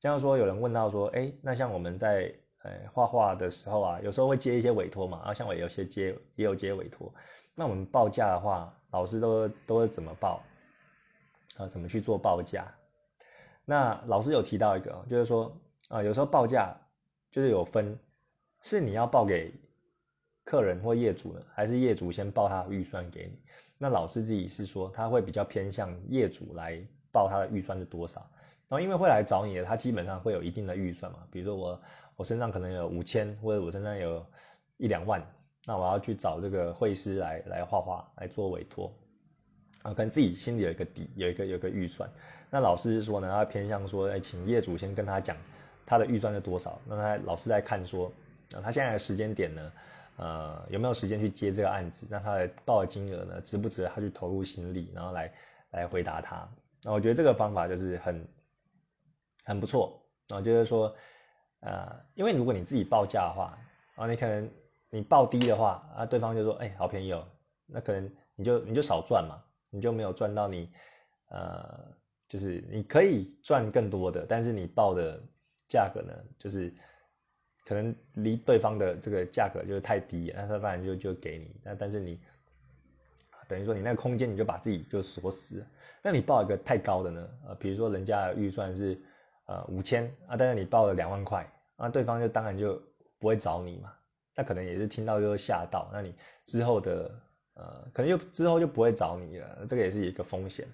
像说有人问到说，哎，那像我们在呃画画的时候啊，有时候会接一些委托嘛，然后像我有些接也有接委托，那我们报价的话，老师都都会怎么报啊？怎么去做报价？那老师有提到一个，就是说啊，有时候报价就是有分，是你要报给客人或业主呢，还是业主先报他的预算给你？那老师自己是说，他会比较偏向业主来。报他的预算是多少？然后因为会来找你的，他基本上会有一定的预算嘛。比如说我我身上可能有五千，或者我身上有一两万，那我要去找这个绘师来来画画来做委托啊，可能自己心里有一个底，有一个有一个预算。那老师是说呢，他偏向说，哎，请业主先跟他讲他的预算是多少，那他老师在看说，啊，他现在的时间点呢，呃，有没有时间去接这个案子？那他的报的金额呢，值不值得他去投入心力，然后来来回答他。那我觉得这个方法就是很很不错然啊，就是说，呃，因为如果你自己报价的话，啊，你可能你报低的话，啊，对方就说，哎，好便宜哦，那可能你就你就少赚嘛，你就没有赚到你，呃，就是你可以赚更多的，但是你报的价格呢，就是可能离对方的这个价格就是太低，那他当然就就给你，那但是你等于说你那个空间你就把自己就锁死。那你报一个太高的呢？呃，比如说人家预算是呃五千啊，但是你报了两万块，那对方就当然就不会找你嘛。那可能也是听到就会吓到，那你之后的呃可能就之后就不会找你了，这个也是一个风险。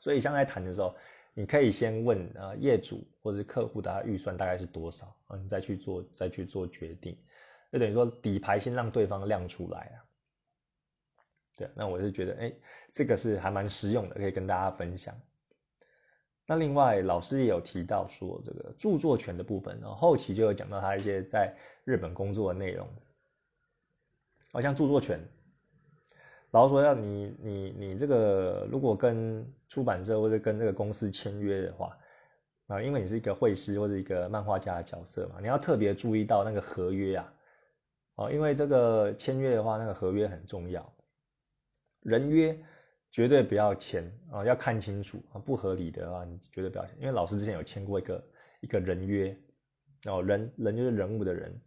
所以像在谈的时候，你可以先问呃业主或者是客户的预算大概是多少啊，你再去做再去做决定，就等于说底牌先让对方亮出来啊。对，那我是觉得，哎，这个是还蛮实用的，可以跟大家分享。那另外，老师也有提到说，这个著作权的部分，然后后期就有讲到他一些在日本工作的内容。好像著作权，然后说要你你你这个如果跟出版社或者跟这个公司签约的话，啊，因为你是一个绘师或者一个漫画家的角色嘛，你要特别注意到那个合约啊，哦，因为这个签约的话，那个合约很重要。人约绝对不要签啊，要看清楚啊，不合理的话你绝对不要签。因为老师之前有签过一个一个人约，哦，人人就是人物的人，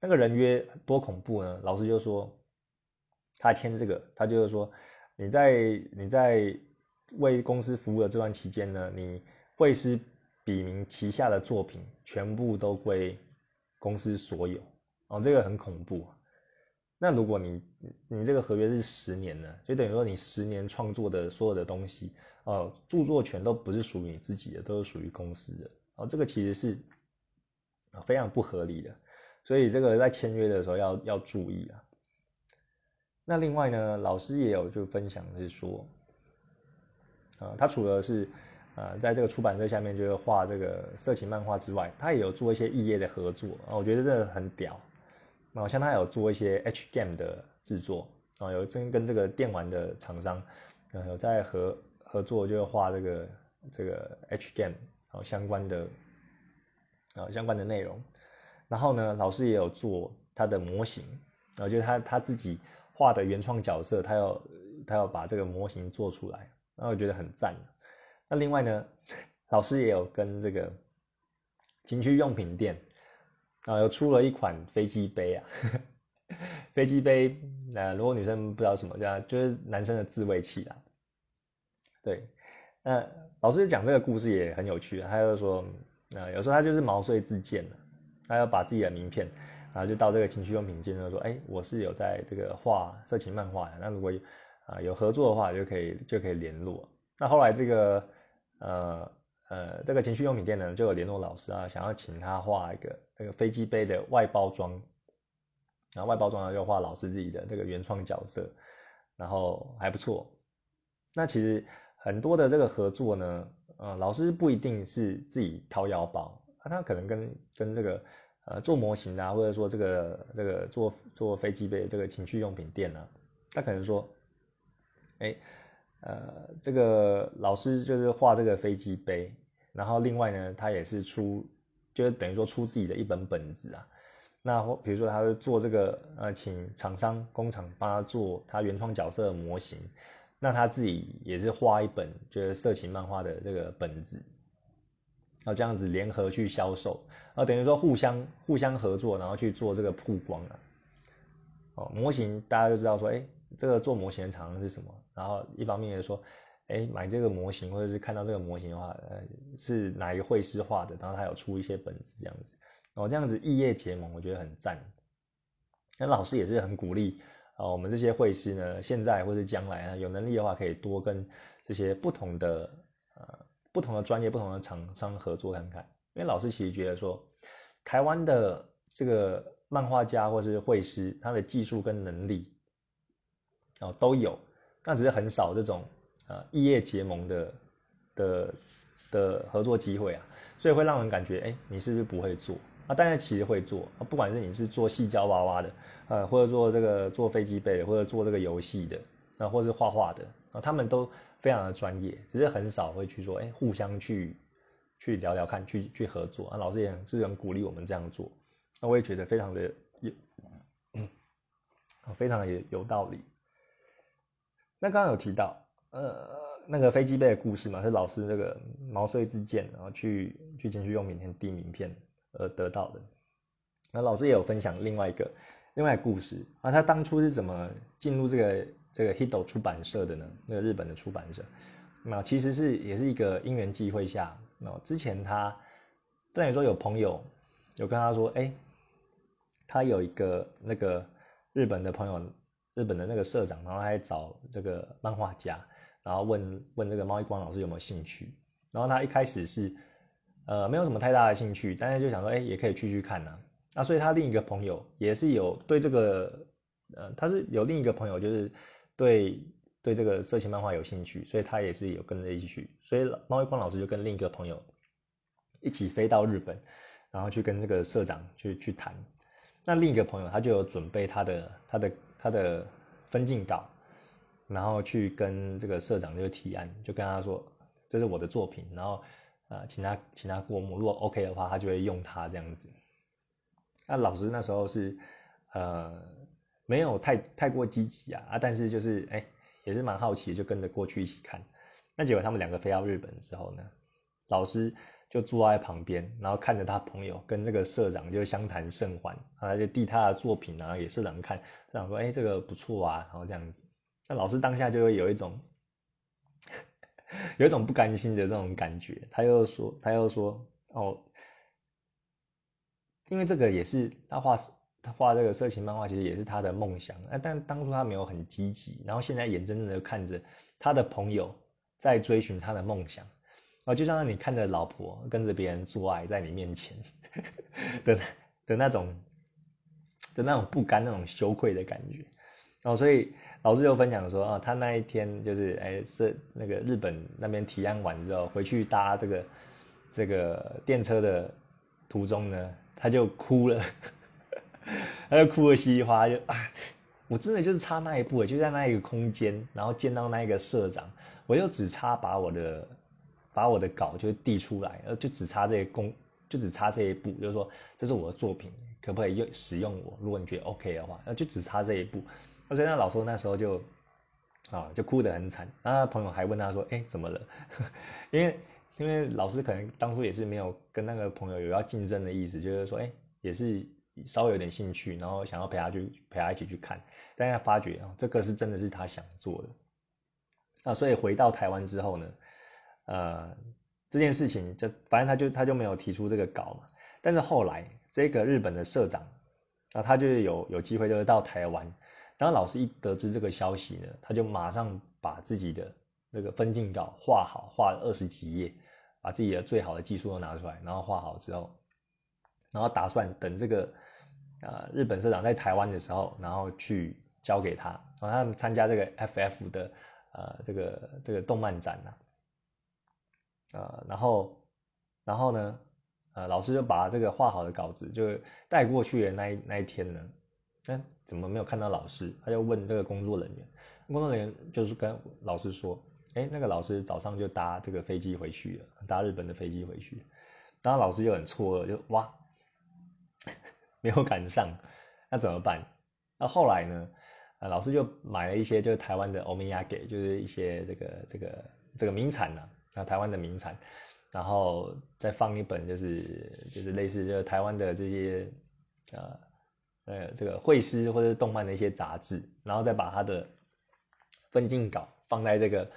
那个人约多恐怖呢？老师就说他签这个，他就是说你在你在为公司服务的这段期间呢，你会师笔名旗下的作品全部都归公司所有，哦，这个很恐怖。那如果你你这个合约是十年呢，就等于说你十年创作的所有的东西，哦，著作权都不是属于你自己的，都是属于公司的，哦，这个其实是非常不合理的，所以这个在签约的时候要要注意啊。那另外呢，老师也有就分享是说，啊，他除了是啊在这个出版社下面就是画这个色情漫画之外，他也有做一些异业的合作啊，我觉得这个很屌。哦，像他有做一些 H game 的制作啊，有真跟这个电玩的厂商，呃，有在合合作，就画这个这个 H game 相关的啊相关的内容。然后呢，老师也有做他的模型，然后就是他他自己画的原创角色，他要他要把这个模型做出来，那我觉得很赞。那另外呢，老师也有跟这个情趣用品店啊，有出了一款飞机杯啊，飞机杯。那如果女生不知道什么叫，就是男生的自慰器啦。对，那老师讲这个故事也很有趣，他就说，呃，有时候他就是毛遂自荐，他要把自己的名片，然后就到这个情趣用品店，就说，哎，我是有在这个画色情漫画的，那如果啊有合作的话，就可以就可以联络。那后来这个，呃。呃，这个情趣用品店呢，就有联络老师啊，想要请他画一个那个飞机杯的外包装，然后外包装呢就画老师自己的这个原创角色，然后还不错。那其实很多的这个合作呢，呃，老师不一定是自己掏腰包，他可能跟跟这个呃做模型啊，或者说这个这个做做飞机杯这个情趣用品店呢，他可能说，哎。呃，这个老师就是画这个飞机杯，然后另外呢，他也是出，就是等于说出自己的一本本子啊。那比如说，他会做这个，呃，请厂商工厂帮他做他原创角色的模型，那他自己也是画一本就是色情漫画的这个本子，然后这样子联合去销售，啊，等于说互相互相合作，然后去做这个曝光啊。哦，模型大家就知道说，哎。这个做模型的厂商是什么？然后一方面也说，哎，买这个模型或者是看到这个模型的话，呃，是哪一个绘师画的？然后他有出一些本子这样子，哦，这样子异业结盟，我觉得很赞。那老师也是很鼓励啊，我们这些绘师呢，现在或者将来啊，有能力的话，可以多跟这些不同的呃不同的专业、不同的厂商合作看看。因为老师其实觉得说，台湾的这个漫画家或是绘师，他的技术跟能力。哦，都有，那只是很少这种呃异业结盟的的的合作机会啊，所以会让人感觉，哎，你是不是不会做啊？但是其实会做啊，不管是你是做细胶娃娃的，呃，或者做这个做飞机杯的，或者做这个游戏的，啊，或是画画的啊，他们都非常的专业，只是很少会去说，哎，互相去去聊聊看，去去合作啊。老师也是很鼓励我们这样做，那我也觉得非常的有，非常的有有道理。那刚刚有提到，呃，那个飞机杯的故事嘛，是老师那个毛遂自荐，然后去去进去用品店递名片而得到的。那老师也有分享另外一个另外故事啊，他当初是怎么进入这个这个 Hito 出版社的呢？那个日本的出版社，那其实是也是一个因缘际会下，那之前他等于说有朋友有跟他说，哎，他有一个那个日本的朋友。日本的那个社长，然后还找这个漫画家，然后问问这个猫一光老师有没有兴趣。然后他一开始是，呃，没有什么太大的兴趣，但是就想说，哎，也可以去去看呐。那所以他另一个朋友也是有对这个，呃，他是有另一个朋友就是对对这个色情漫画有兴趣，所以他也是有跟着一起去。所以猫一光老师就跟另一个朋友一起飞到日本，然后去跟这个社长去去谈。那另一个朋友他就有准备他的他的。他的分镜稿，然后去跟这个社长就提案，就跟他说这是我的作品，然后呃请他请他过目，如果 OK 的话，他就会用他这样子。那老师那时候是呃没有太太过积极啊啊，但是就是哎也是蛮好奇，就跟着过去一起看。那结果他们两个飞到日本之后呢，老师。就坐在旁边，然后看着他朋友跟这个社长就相谈甚欢，啊，就递他的作品然后给社长看，社长说：“哎，这个不错啊。”然后这样子，那老师当下就会有一种 有一种不甘心的这种感觉。他又说，他又说：“哦，因为这个也是他画，他画这个色情漫画，其实也是他的梦想。那，但当初他没有很积极，然后现在眼睁睁的看着他的朋友在追寻他的梦想。”哦，就像你看着老婆跟着别人做爱在你面前的的那种的那种不甘、那种羞愧的感觉。哦，所以老师就分享说，啊，他那一天就是哎是那个日本那边提案完之后，回去搭这个这个电车的途中呢，他就哭了，他就哭的稀里哗啦，就啊，我真的就是差那一步，就在那一个空间，然后见到那一个社长，我又只差把我的。把我的稿就递出来，呃，就只差这些工，就只差这一步，就是说这是我的作品，可不可以用使用我？如果你觉得 OK 的话，那就只差这一步。所以那老师那时候就啊，就哭得很惨。那朋友还问他说：“哎，怎么了？” 因为因为老师可能当初也是没有跟那个朋友有要竞争的意思，就是说，哎，也是稍微有点兴趣，然后想要陪他去陪他一起去看，但他发觉啊，这个是真的是他想做的，那，所以回到台湾之后呢，呃，这件事情就反正他就他就没有提出这个稿嘛，但是后来这个日本的社长啊，他就有有机会就是到台湾，然后老师一得知这个消息呢，他就马上把自己的那个分镜稿画好，画了二十几页。把自己的最好的技术都拿出来，然后画好之后，然后打算等这个呃日本社长在台湾的时候，然后去交给他，然后他们参加这个 FF 的呃这个这个动漫展呢，呃然后然后呢呃老师就把这个画好的稿子就带过去的那一那一天呢，哎怎么没有看到老师？他就问这个工作人员，工作人员就是跟老师说。哎，那个老师早上就搭这个飞机回去了，搭日本的飞机回去，然后老师就很错愕，就哇，没有赶上，那怎么办？那后来呢？呃，老师就买了一些就是台湾的欧米亚给，就是一些这个这个这个名产呐，啊，台湾的名产，然后再放一本就是就是类似就是台湾的这些呃呃这个绘师或者动漫的一些杂志，然后再把它的分镜稿放在这个。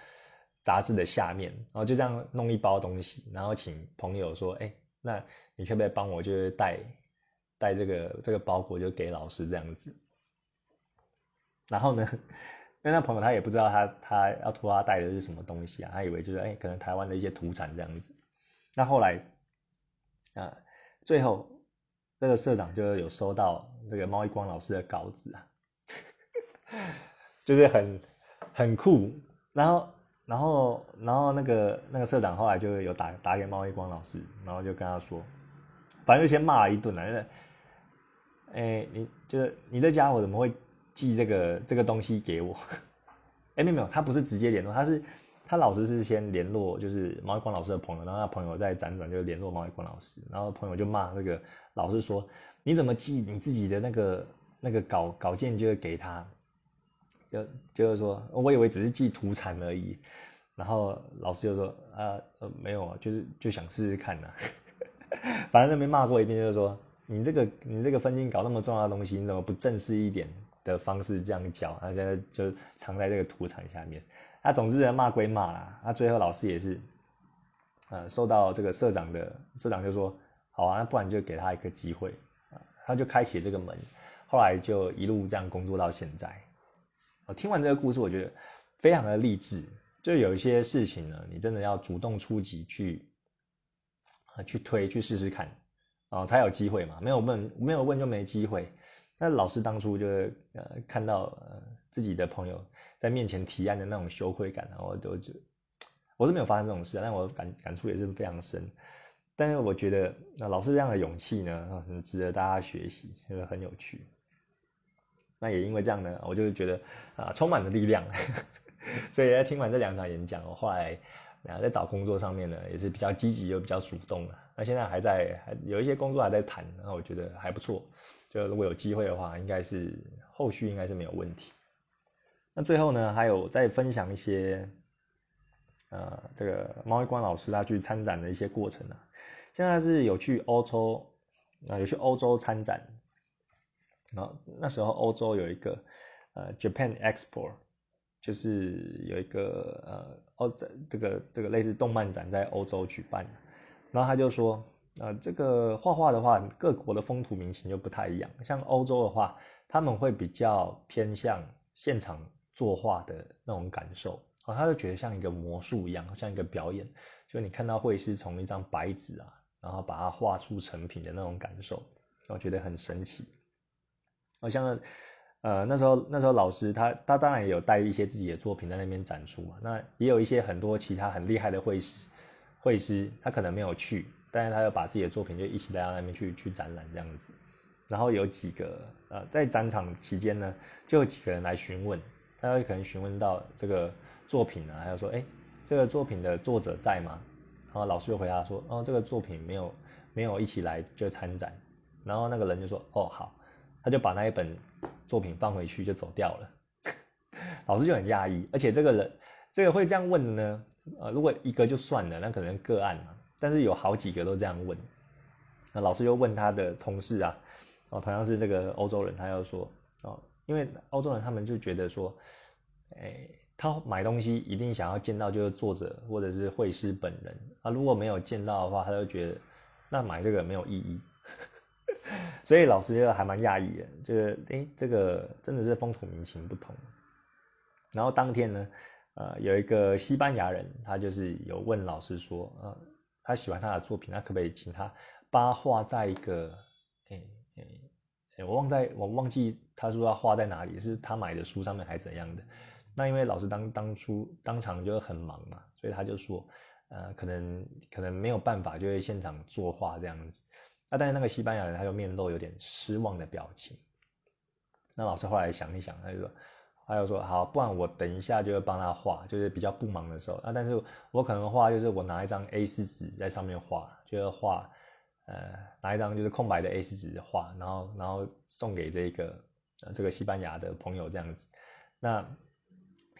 杂志的下面，然后就这样弄一包东西，然后请朋友说：“哎，那你可不可以帮我，就是带带这个这个包裹，就给老师这样子。”然后呢，因为那朋友他也不知道他他要托他带的是什么东西啊，他以为就是哎，可能台湾的一些土产这样子。那后来啊，最后那个社长就有收到这个猫一光老师的稿子啊，就是很很酷，然后。然后，然后那个那个社长后来就有打打给猫一光老师，然后就跟他说，反正就先骂了一顿了。哎，你就是你这家伙怎么会寄这个这个东西给我？哎，没有没有，他不是直接联络，他是他老师是先联络就是毛一光老师的朋友，然后他朋友再辗转就联络毛一光老师，然后朋友就骂那个老师说，你怎么寄你自己的那个那个稿稿件就给他？就就是说，我以为只是寄土产而已，然后老师就说，啊呃没有啊，就是就想试试看呐，反正那边骂过一遍，就是说你这个你这个分镜搞那么重要的东西，你怎么不正式一点的方式这样教？他现在就藏在这个土产下面。他总之骂归骂啦，那最后老师也是，呃，受到这个社长的社长就说，好啊，那不然就给他一个机会啊，他就开启这个门，后来就一路这样工作到现在。我听完这个故事，我觉得非常的励志。就有一些事情呢，你真的要主动出击去啊，去推，去试试看，啊，才有机会嘛。没有问，没有问就没机会。那老师当初就是呃，看到呃自己的朋友在面前提案的那种羞愧感，然后都就我是没有发生这种事，但我感感触也是非常深。但是我觉得那老师这样的勇气呢，很值得大家学习，就是很有趣。那也因为这样呢，我就觉得啊，充满了力量。所以在听完这两场演讲，我后来啊在找工作上面呢，也是比较积极又比较主动了。那现在还在还有一些工作还在谈，那我觉得还不错。就如果有机会的话，应该是后续应该是没有问题。那最后呢，还有再分享一些呃这个猫一光老师他去参展的一些过程啊。现在是有去欧洲啊，有去欧洲参展。然后那时候欧洲有一个呃 Japan Expo，就是有一个呃欧这这个这个类似动漫展在欧洲举办，然后他就说呃这个画画的话，各国的风土民情就不太一样。像欧洲的话，他们会比较偏向现场作画的那种感受，啊，他就觉得像一个魔术一样，像一个表演，就你看到会师从一张白纸啊，然后把它画出成品的那种感受，我觉得很神奇。好像，呃，那时候那时候老师他他当然也有带一些自己的作品在那边展出嘛。那也有一些很多其他很厉害的绘师，绘师他可能没有去，但是他又把自己的作品就一起带到那边去去展览这样子。然后有几个呃在展场期间呢，就有几个人来询问，他会可能询问到这个作品呢，他就说，哎，这个作品的作者在吗？然后老师就回答说，哦，这个作品没有没有一起来就参展。然后那个人就说，哦，好。他就把那一本作品放回去就走掉了，老师就很讶异，而且这个人这个会这样问呢？呃，如果一个就算了，那可能个案嘛。但是有好几个都这样问，那老师又问他的同事啊，哦，同样是这个欧洲人，他又说哦，因为欧洲人他们就觉得说，哎，他买东西一定想要见到就是作者或者是会师本人啊，如果没有见到的话，他就觉得那买这个没有意义。所以老师就还蛮讶异的，就是哎，这个真的是风土民情不同。然后当天呢，呃，有一个西班牙人，他就是有问老师说，呃，他喜欢他的作品，那可不可以请他把他画在一个，哎哎，我忘在我忘记他说要画在哪里，是他买的书上面还是怎样的？那因为老师当当初当场就很忙嘛，所以他就说，呃，可能可能没有办法，就会现场作画这样子。那但是那个西班牙人他就面露有点失望的表情。那老师后来想一想，他就说，他就说好，不然我等一下就会帮他画，就是比较不忙的时候。那但是我可能画就是我拿一张 A 四纸在上面画，就是画，呃，拿一张就是空白的 A 四纸画，然后然后送给这个这个西班牙的朋友这样子。那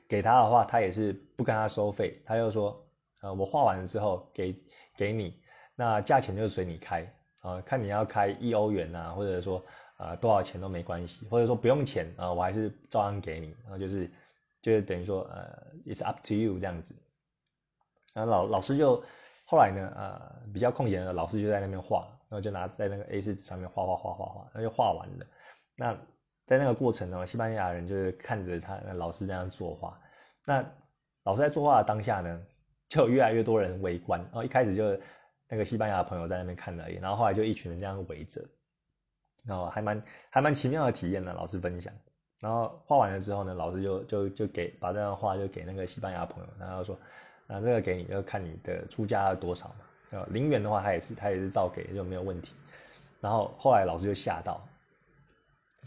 给他的话，他也是不跟他收费，他就说，呃，我画完了之后给给你，那价钱就随你开。啊，看你要开一欧元啊，或者说啊多少钱都没关系，或者说不用钱啊，我还是照样给你，然后就是就是等于说呃，it's up to you 这样子。然后老老师就后来呢，呃，比较空闲的老师就在那边画，然后就拿在那个 A4 纸上面画画画画画，那就画完了。那在那个过程呢，西班牙人就是看着他那老师这样作画，那老师在作画的当下呢，就有越来越多人围观，然后一开始就。那个西班牙朋友在那边看而已，然后后来就一群人这样围着，然后还蛮还蛮奇妙的体验呢。老师分享，然后画完了之后呢，老师就就就给把这张画就给那个西班牙朋友，然后说啊，这个给你就看你的出价多少嘛，啊，零元的话他也是他也是照给就没有问题。然后后来老师就吓到，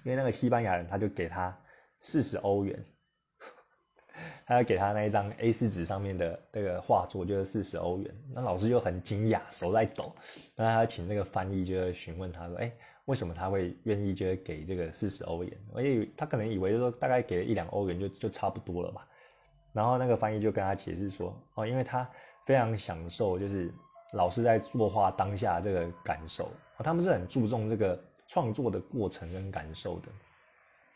因为那个西班牙人他就给他四十欧元。他要给他那一张 A4 纸上面的这个画作，就是四十欧元。那老师就很惊讶，手在抖。那他请那个翻译，就询问他说：“哎，为什么他会愿意就是给这个四十欧元？我以为他可能以为就说大概给了一两欧元就就差不多了吧。”然后那个翻译就跟他解释说：“哦，因为他非常享受就是老师在作画当下这个感受，他们是很注重这个创作的过程跟感受的，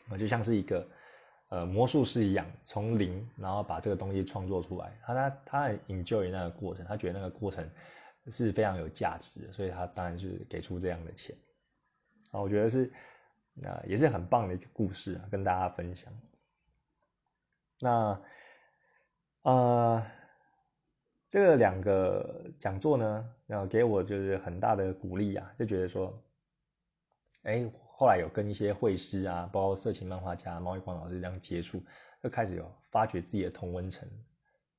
啊，就像是一个。”呃，魔术师一样，从零然后把这个东西创作出来，他他他很 enjoy 那个过程，他觉得那个过程是非常有价值的，所以他当然是给出这样的钱。啊，我觉得是，那也是很棒的一个故事啊，跟大家分享。那，呃，这个两个讲座呢，然后给我就是很大的鼓励啊，就觉得说，哎。后来有跟一些绘师啊，包括色情漫画家毛一光老师这样接触，就开始有发掘自己的同温层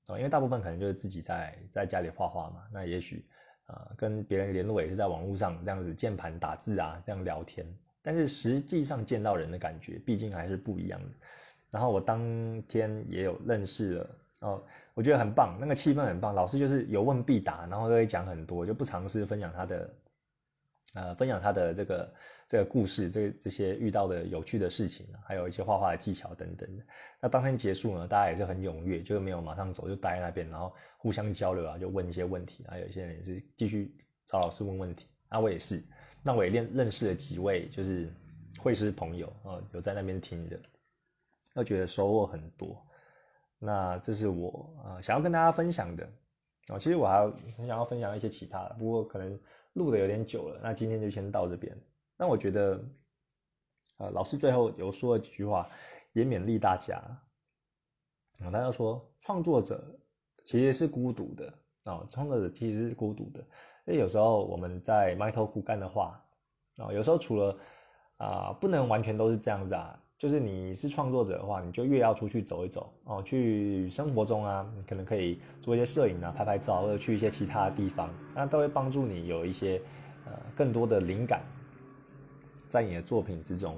啊，因为大部分可能就是自己在在家里画画嘛，那也许啊跟别人联络也是在网络上这样子键盘打字啊这样聊天，但是实际上见到人的感觉毕竟还是不一样的。然后我当天也有认识了哦，我觉得很棒，那个气氛很棒，老师就是有问必答，然后都会讲很多，就不尝试分享他的。呃，分享他的这个这个故事，这这些遇到的有趣的事情，还有一些画画的技巧等等的。那当天结束呢，大家也是很踊跃，就是没有马上走，就待在那边，然后互相交流啊，就问一些问题啊。有些人也是继续找老师问问题。啊，我也是，那我也认认识了几位就是会师朋友啊，有在那边听的，都觉得收获很多。那这是我啊想要跟大家分享的啊。其实我还很想要分享一些其他的，不过可能。录的有点久了，那今天就先到这边。那我觉得，呃，老师最后有说了几句话，也勉励大家。啊，他要说，创作者其实是孤独的啊，创作者其实是孤独的。因为有时候我们在埋头苦干的话，啊，有时候除了啊，不能完全都是这样子啊。就是你是创作者的话，你就越要出去走一走哦，去生活中啊，你可能可以做一些摄影啊，拍拍照，或者去一些其他的地方，那都会帮助你有一些呃更多的灵感在你的作品之中。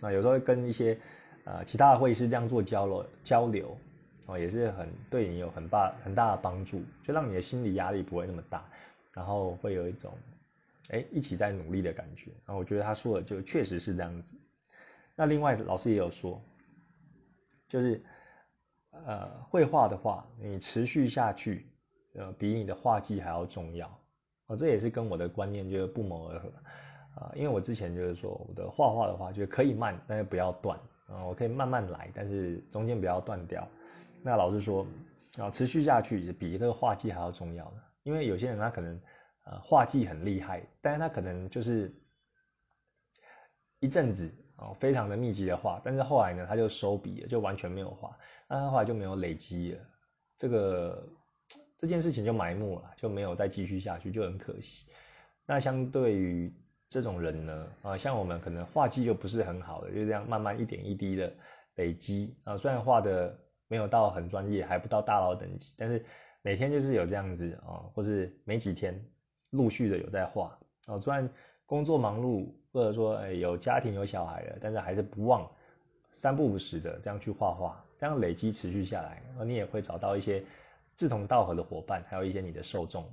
那有时候跟一些呃其他的会师这样做交流交流哦，也是很对你有很大很大的帮助，就让你的心理压力不会那么大，然后会有一种哎一起在努力的感觉。然后我觉得他说的就确实是这样子。那另外，老师也有说，就是呃绘画的话，你持续下去，呃比你的画技还要重要。哦，这也是跟我的观念就是不谋而合啊。因为我之前就是说我的画画的话，就可以慢，但是不要断啊。我可以慢慢来，但是中间不要断掉。那老师说啊，持续下去比这个画技还要重要的。因为有些人他可能呃画技很厉害，但是他可能就是一阵子哦非常的密集的画，但是后来呢他就收笔了，就完全没有画，那他后来就没有累积了，这个这件事情就埋没了，就没有再继续下去，就很可惜。那相对于这种人呢，啊像我们可能画技就不是很好的，就这样慢慢一点一滴的累积啊，虽然画的没有到很专业，还不到大佬等级，但是。每天就是有这样子啊，或是没几天陆续的有在画啊，虽然工作忙碌，或者说哎有家庭有小孩了，但是还是不忘三不五时的这样去画画，这样累积持续下来，然后你也会找到一些志同道合的伙伴，还有一些你的受众，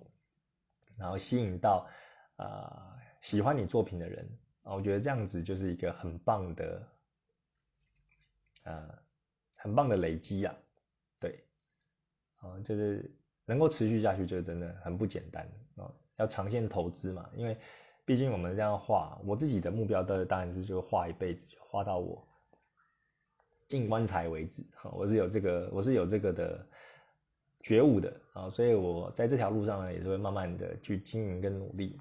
然后吸引到啊喜欢你作品的人啊，我觉得这样子就是一个很棒的，呃，很棒的累积啊，对。啊，就是能够持续下去，就真的很不简单啊！要长线投资嘛，因为毕竟我们这样画，我自己的目标的当然是就画一辈子，画到我进棺材为止。哈，我是有这个，我是有这个的觉悟的啊，所以我在这条路上呢，也是会慢慢的去经营跟努力。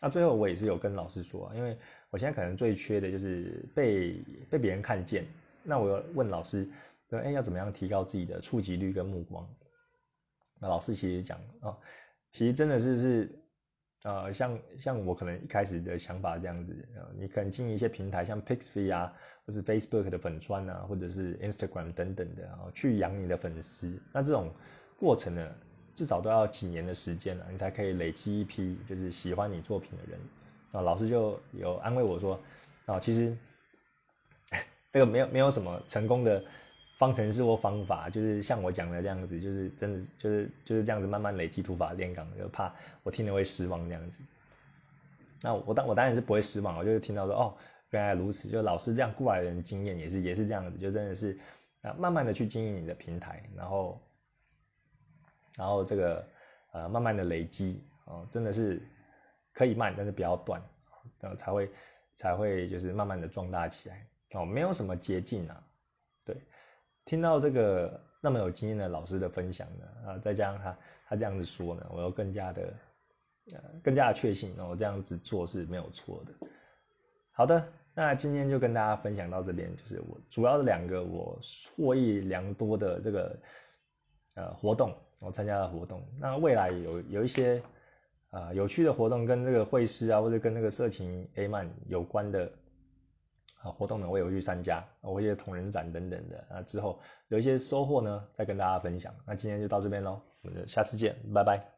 那最后我也是有跟老师说，因为我现在可能最缺的就是被被别人看见。那我要问老师。哎，要怎么样提高自己的触及率跟目光？那老师其实讲啊，其实真的是是，呃，像像我可能一开始的想法这样子啊，你可能经营一些平台，像 Pixie 啊，或是 Facebook 的粉砖啊，或者是 Instagram 等等的然后，去养你的粉丝。那这种过程呢，至少都要几年的时间了，你才可以累积一批就是喜欢你作品的人。啊，老师就有安慰我说，啊，其实 这个没有没有什么成功的。方程式或方法，就是像我讲的这样子，就是真的就是就是这样子慢慢累积土法炼钢，就怕我听了会失望这样子。那我当我当然是不会失望，我就是听到说哦原来如此，就老师这样过来的人经验也是也是这样子，就真的是啊慢慢的去经营你的平台，然后然后这个呃慢慢的累积哦，真的是可以慢，但是不要断，然后才会才会就是慢慢的壮大起来哦，没有什么捷径啊，听到这个那么有经验的老师的分享呢，啊，再加上他他这样子说呢，我又更加的呃更加的确信，我这样子做是没有错的。好的，那今天就跟大家分享到这边，就是我主要的两个我获益良多的这个呃活动，我参加的活动。那未来有有一些啊有趣的活动，跟这个会师啊，或者跟那个色情 A 漫有关的。啊，活动呢我也会去参加，我会去同人展等等的啊，之后有一些收获呢再跟大家分享。那今天就到这边喽，我们下次见，拜拜。